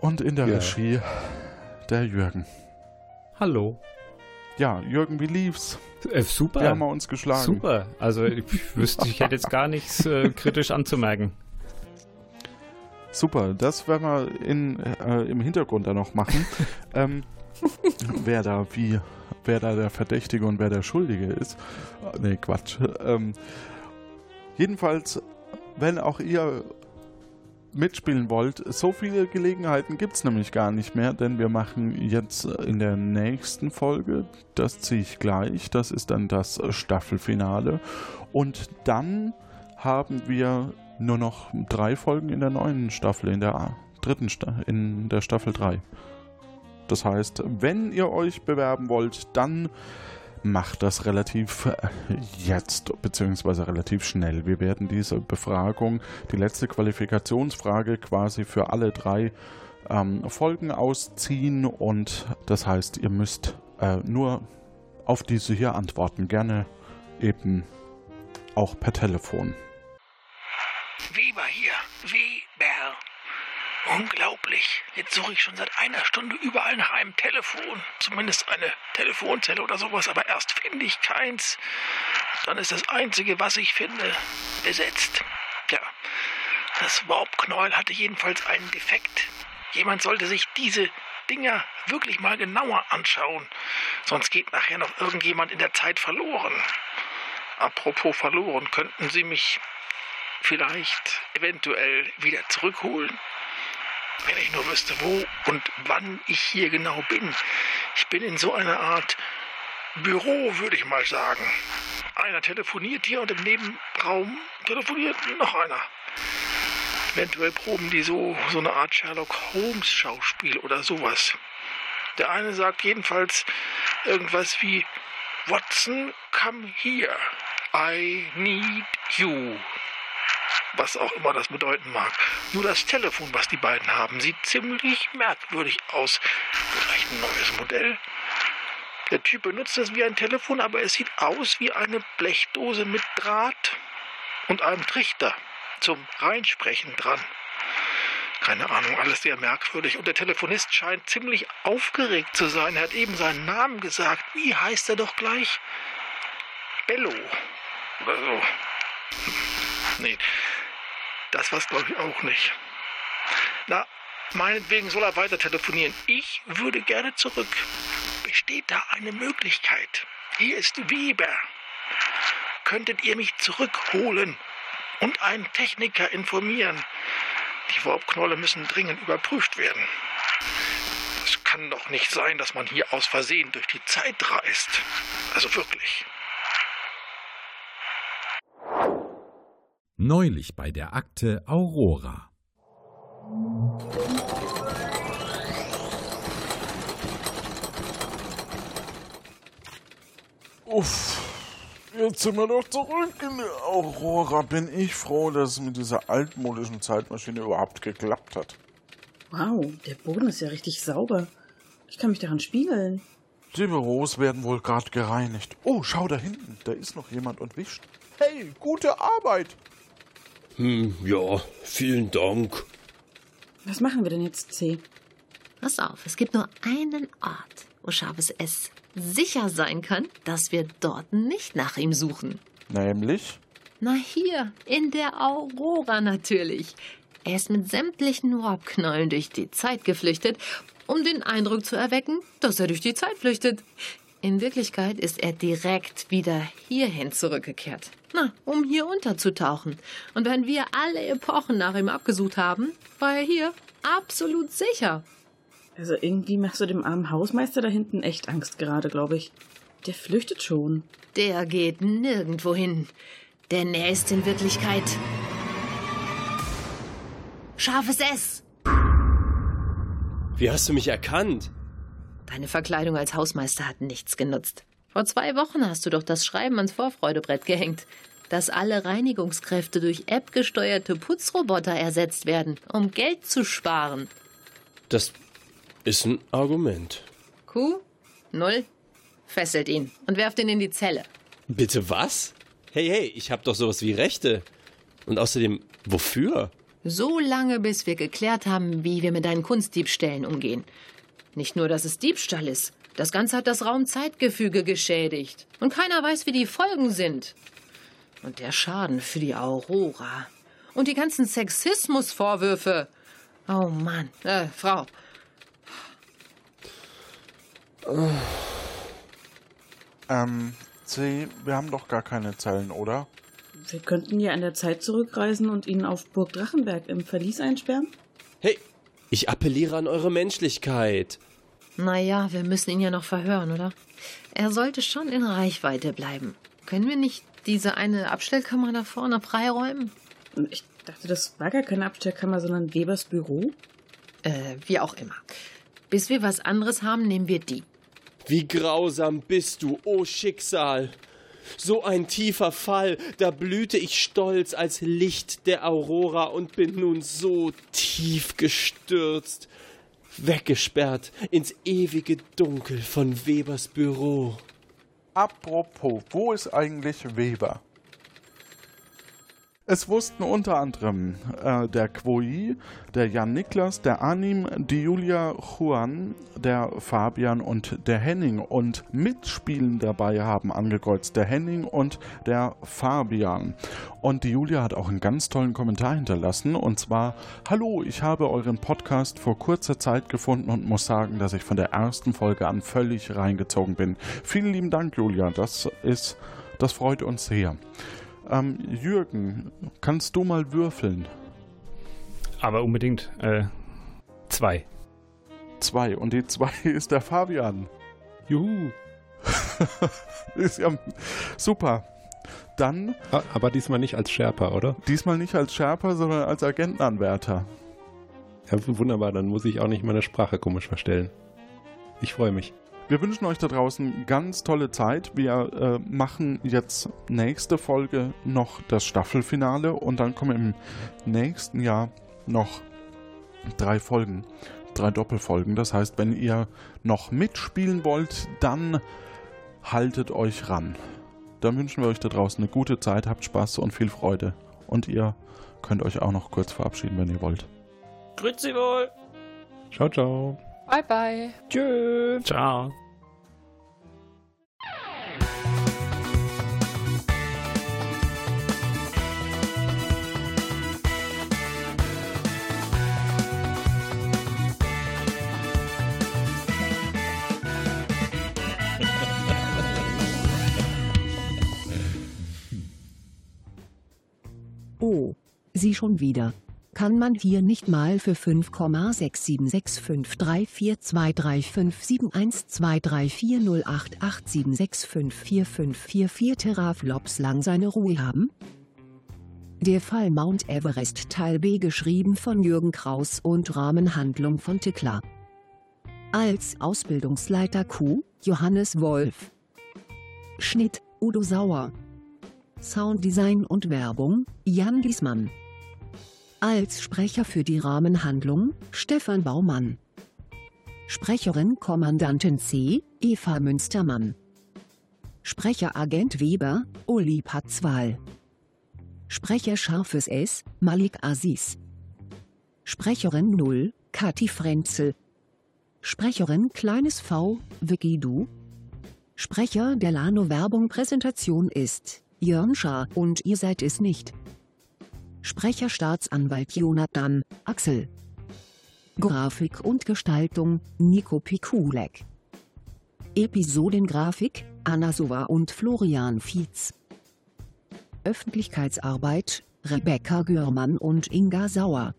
und in der Ja. Regie der Jürgen. Hallo. Ja, Jürgen, wie lief's? Äh, super. Wir haben uns geschlagen. Super. Also ich wüsste, ich hätte jetzt gar nichts äh, kritisch anzumerken. Super, das werden wir in, äh, im Hintergrund dann noch machen. ähm, wer da wie, wer da der Verdächtige und wer der Schuldige ist. Äh, Nee, Quatsch. Ähm, jedenfalls, wenn auch ihr mitspielen wollt, so viele Gelegenheiten gibt es nämlich gar nicht mehr, denn wir machen jetzt in der nächsten Folge, das ziehe ich gleich, das ist dann das Staffelfinale. Und dann haben wir nur noch drei Folgen in der neuen Staffel, in der dritten Sta in der Staffel 3. Das heißt, wenn ihr euch bewerben wollt, dann macht das relativ äh, jetzt, beziehungsweise relativ schnell. Wir werden diese Befragung, die letzte Qualifikationsfrage quasi für alle drei ähm, Folgen ausziehen und das heißt, ihr müsst äh, nur auf diese hier antworten. Gerne eben auch per Telefon. Weber hier. Weber. Unglaublich. Jetzt suche ich schon seit einer Stunde überall nach einem Telefon. Zumindest eine Telefonzelle oder sowas, aber erst finde ich keins. Dann ist das Einzige, was ich finde, besetzt. Ja, das Warpknäuel hatte jedenfalls einen Defekt. Jemand sollte sich diese Dinger wirklich mal genauer anschauen. Sonst geht nachher noch irgendjemand in der Zeit verloren. Apropos verloren, könnten Sie mich vielleicht eventuell wieder zurückholen? Wenn ich nur wüsste, wo und wann ich hier genau bin. Ich bin in so einer Art Büro, würde ich mal sagen. Einer telefoniert hier und im Nebenraum telefoniert noch einer. Eventuell proben die so, so eine Art Sherlock Holmes Schauspiel oder sowas. Der eine sagt jedenfalls irgendwas wie Watson, come here. I need you was auch immer das bedeuten mag. Nur das Telefon, was die beiden haben, sieht ziemlich merkwürdig aus. Vielleicht ein neues Modell. Der Typ benutzt es wie ein Telefon, aber es sieht aus wie eine Blechdose mit Draht und einem Trichter zum Reinsprechen dran. Keine Ahnung, alles sehr merkwürdig. Und der Telefonist scheint ziemlich aufgeregt zu sein. Er hat eben seinen Namen gesagt. Wie heißt er doch gleich? Bello. Oder so. Nee, das war's, glaube ich, auch nicht. Na, meinetwegen soll er weiter telefonieren. Ich würde gerne zurück. Besteht da eine Möglichkeit? Hier ist Weber. Könntet ihr mich zurückholen und einen Techniker informieren? Die Warpknolle müssen dringend überprüft werden. Es kann doch nicht sein, dass man hier aus Versehen durch die Zeit reist. Also wirklich. Neulich bei der Akte Aurora. Uff, jetzt sind wir doch zurück in der Aurora. Bin ich froh, dass es mit dieser altmodischen Zeitmaschine überhaupt geklappt hat. Wow, der Boden ist ja richtig sauber. Ich kann mich daran spiegeln. Die Büros werden wohl gerade gereinigt. Oh, schau da hinten, da ist noch jemand und wischt. Hey, gute Arbeit! Hm, ja, vielen Dank. Was machen wir denn jetzt, C? Pass auf, es gibt nur einen Ort, wo scharfes S sicher sein kann, dass wir dort nicht nach ihm suchen. Nämlich? Na hier, in der Aurora natürlich. Er ist mit sämtlichen Warpknollen durch die Zeit geflüchtet, um den Eindruck zu erwecken, dass er durch die Zeit flüchtet. In Wirklichkeit ist er direkt wieder hierhin zurückgekehrt. Na, um hier unterzutauchen. Und wenn wir alle Epochen nach ihm abgesucht haben, war er hier absolut sicher. Also irgendwie machst du dem armen Hausmeister da hinten echt Angst gerade, glaube ich. Der flüchtet schon. Der geht nirgendwo hin. Denn er ist in Wirklichkeit scharfes S. Wie hast du mich erkannt? Deine Verkleidung als Hausmeister hat nichts genutzt. Vor zwei Wochen hast du doch das Schreiben ans Vorfreudebrett gehängt, dass alle Reinigungskräfte durch App gesteuerte Putzroboter ersetzt werden, um Geld zu sparen. Das ist ein Argument. Q? Null? Fesselt ihn und werft ihn in die Zelle. Bitte was? Hey, hey, ich hab doch sowas wie Rechte. Und außerdem, wofür? So lange, bis wir geklärt haben, wie wir mit deinen Kunstdiebstählen umgehen. Nicht nur, dass es Diebstahl ist, das Ganze hat das Raumzeitgefüge geschädigt. Und keiner weiß, wie die Folgen sind. Und der Schaden für die Aurora. Und die ganzen Sexismusvorwürfe. Oh Mann, äh, Frau. Ähm, C, wir haben doch gar keine Zellen, oder? Wir könnten ja an der Zeit zurückreisen und ihn auf Burg Drachenberg im Verlies einsperren. Hey, ich appelliere an eure Menschlichkeit. Naja, wir müssen ihn ja noch verhören, oder? Er sollte schon in Reichweite bleiben. Können wir nicht diese eine Abstellkammer da vorne freiräumen? Ich dachte, das war gar keine Abstellkammer, sondern Webers Büro. Äh, wie auch immer. Bis wir was anderes haben, nehmen wir die. Wie grausam bist du, o oh Schicksal! So ein tiefer Fall, da blühte ich stolz als Licht der Aurora und bin nun so tief gestürzt, weggesperrt ins ewige Dunkel von Webers Es wussten unter anderem äh, der Quoi, der Jan Niklas, der Anim, die Julia Juan, der Fabian und der Henning. Und Mitspielen dabei haben angekreuzt der Henning und der Fabian. Und die Julia hat auch einen ganz tollen Kommentar hinterlassen. Und zwar, hallo, ich habe euren Podcast vor kurzer Zeit gefunden und muss sagen, dass ich von der ersten Folge an völlig reingezogen bin. Vielen lieben Dank, Julia. Das ist, das freut uns sehr. Ähm, Jürgen, kannst du mal würfeln? Aber unbedingt. Äh, zwei. Zwei. Und die zwei ist der Fabian. Juhu. ist ja super. Dann. Aber diesmal nicht als Sherpa, oder? Diesmal nicht als Sherpa, sondern als Agentenanwärter. Ja, wunderbar, dann muss ich auch nicht meine Sprache komisch verstellen. Ich freue mich. Wir wünschen euch da draußen ganz tolle Zeit. Wir äh, machen jetzt nächste Folge noch das Staffelfinale und dann kommen im nächsten Jahr noch drei Folgen, drei Doppelfolgen. Das heißt, wenn ihr noch mitspielen wollt, dann haltet euch ran. Dann wünschen wir euch da draußen eine gute Zeit, habt Spaß und viel Freude. Und ihr könnt euch auch noch kurz verabschieden, wenn ihr wollt. Grüezi wohl. Ciao, ciao. Bye, bye. Tschö. Ciao. Sie schon wieder. Kann man hier nicht mal für 5,67653432123408876545444 Teraflops lang seine Ruhe haben? Der Fall Mount Everest Teil B geschrieben von Jürgen Kraus und Rahmenhandlung von Tickler. Als Ausbildungsleiter Q, Johannes Wolf. Schnitt, Udo Sauer. Sounddesign und Werbung, Jan Giesmann. Als Sprecher für die Rahmenhandlung, Stefan Baumann. Sprecherin Kommandantin C, Eva Münstermann. Sprecher Agent Weber, Uli Patzwal. Sprecher Scharfes S, Malik Aziz. Sprecherin 0, Kathi Frenzel. Sprecherin Kleines V, Vicky Du. Sprecher der Lano Werbung Präsentation ist Jörn Schaar und ihr seid es nicht. Sprecher Staatsanwalt Jonathan, Axel. Grafik und Gestaltung, Nico Pikulek. Episodengrafik, Anna Sova und Florian Fietz. Öffentlichkeitsarbeit, Rebecca Görmann und Inga Sauer.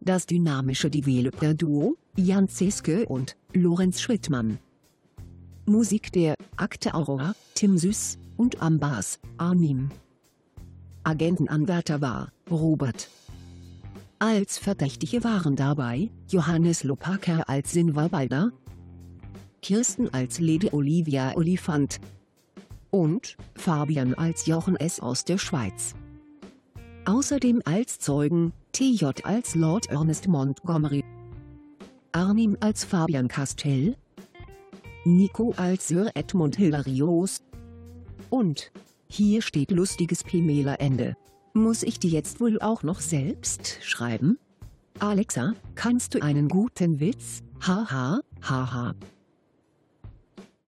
Das dynamische Developer-Duo, Jan Zeske und Lorenz Schrittmann. Musik der Akte Aurora, Tim Süß und am Bass, Armin. Agentenanwärter war Robert. Als Verdächtige waren dabei Johannes Lopaker als Sinwabalder, Kirsten als Lady Olivia Olifant und Fabian als Jochen S. aus der Schweiz. Außerdem als Zeugen TJ als Lord Ernest Montgomery, Arnim als Fabian Castell, Nico als Sir Edmund Hilarios und hier steht lustiges Pimela-Ende. Muss ich die jetzt wohl auch noch selbst schreiben? Alexa, kannst du einen guten Witz? Haha, haha.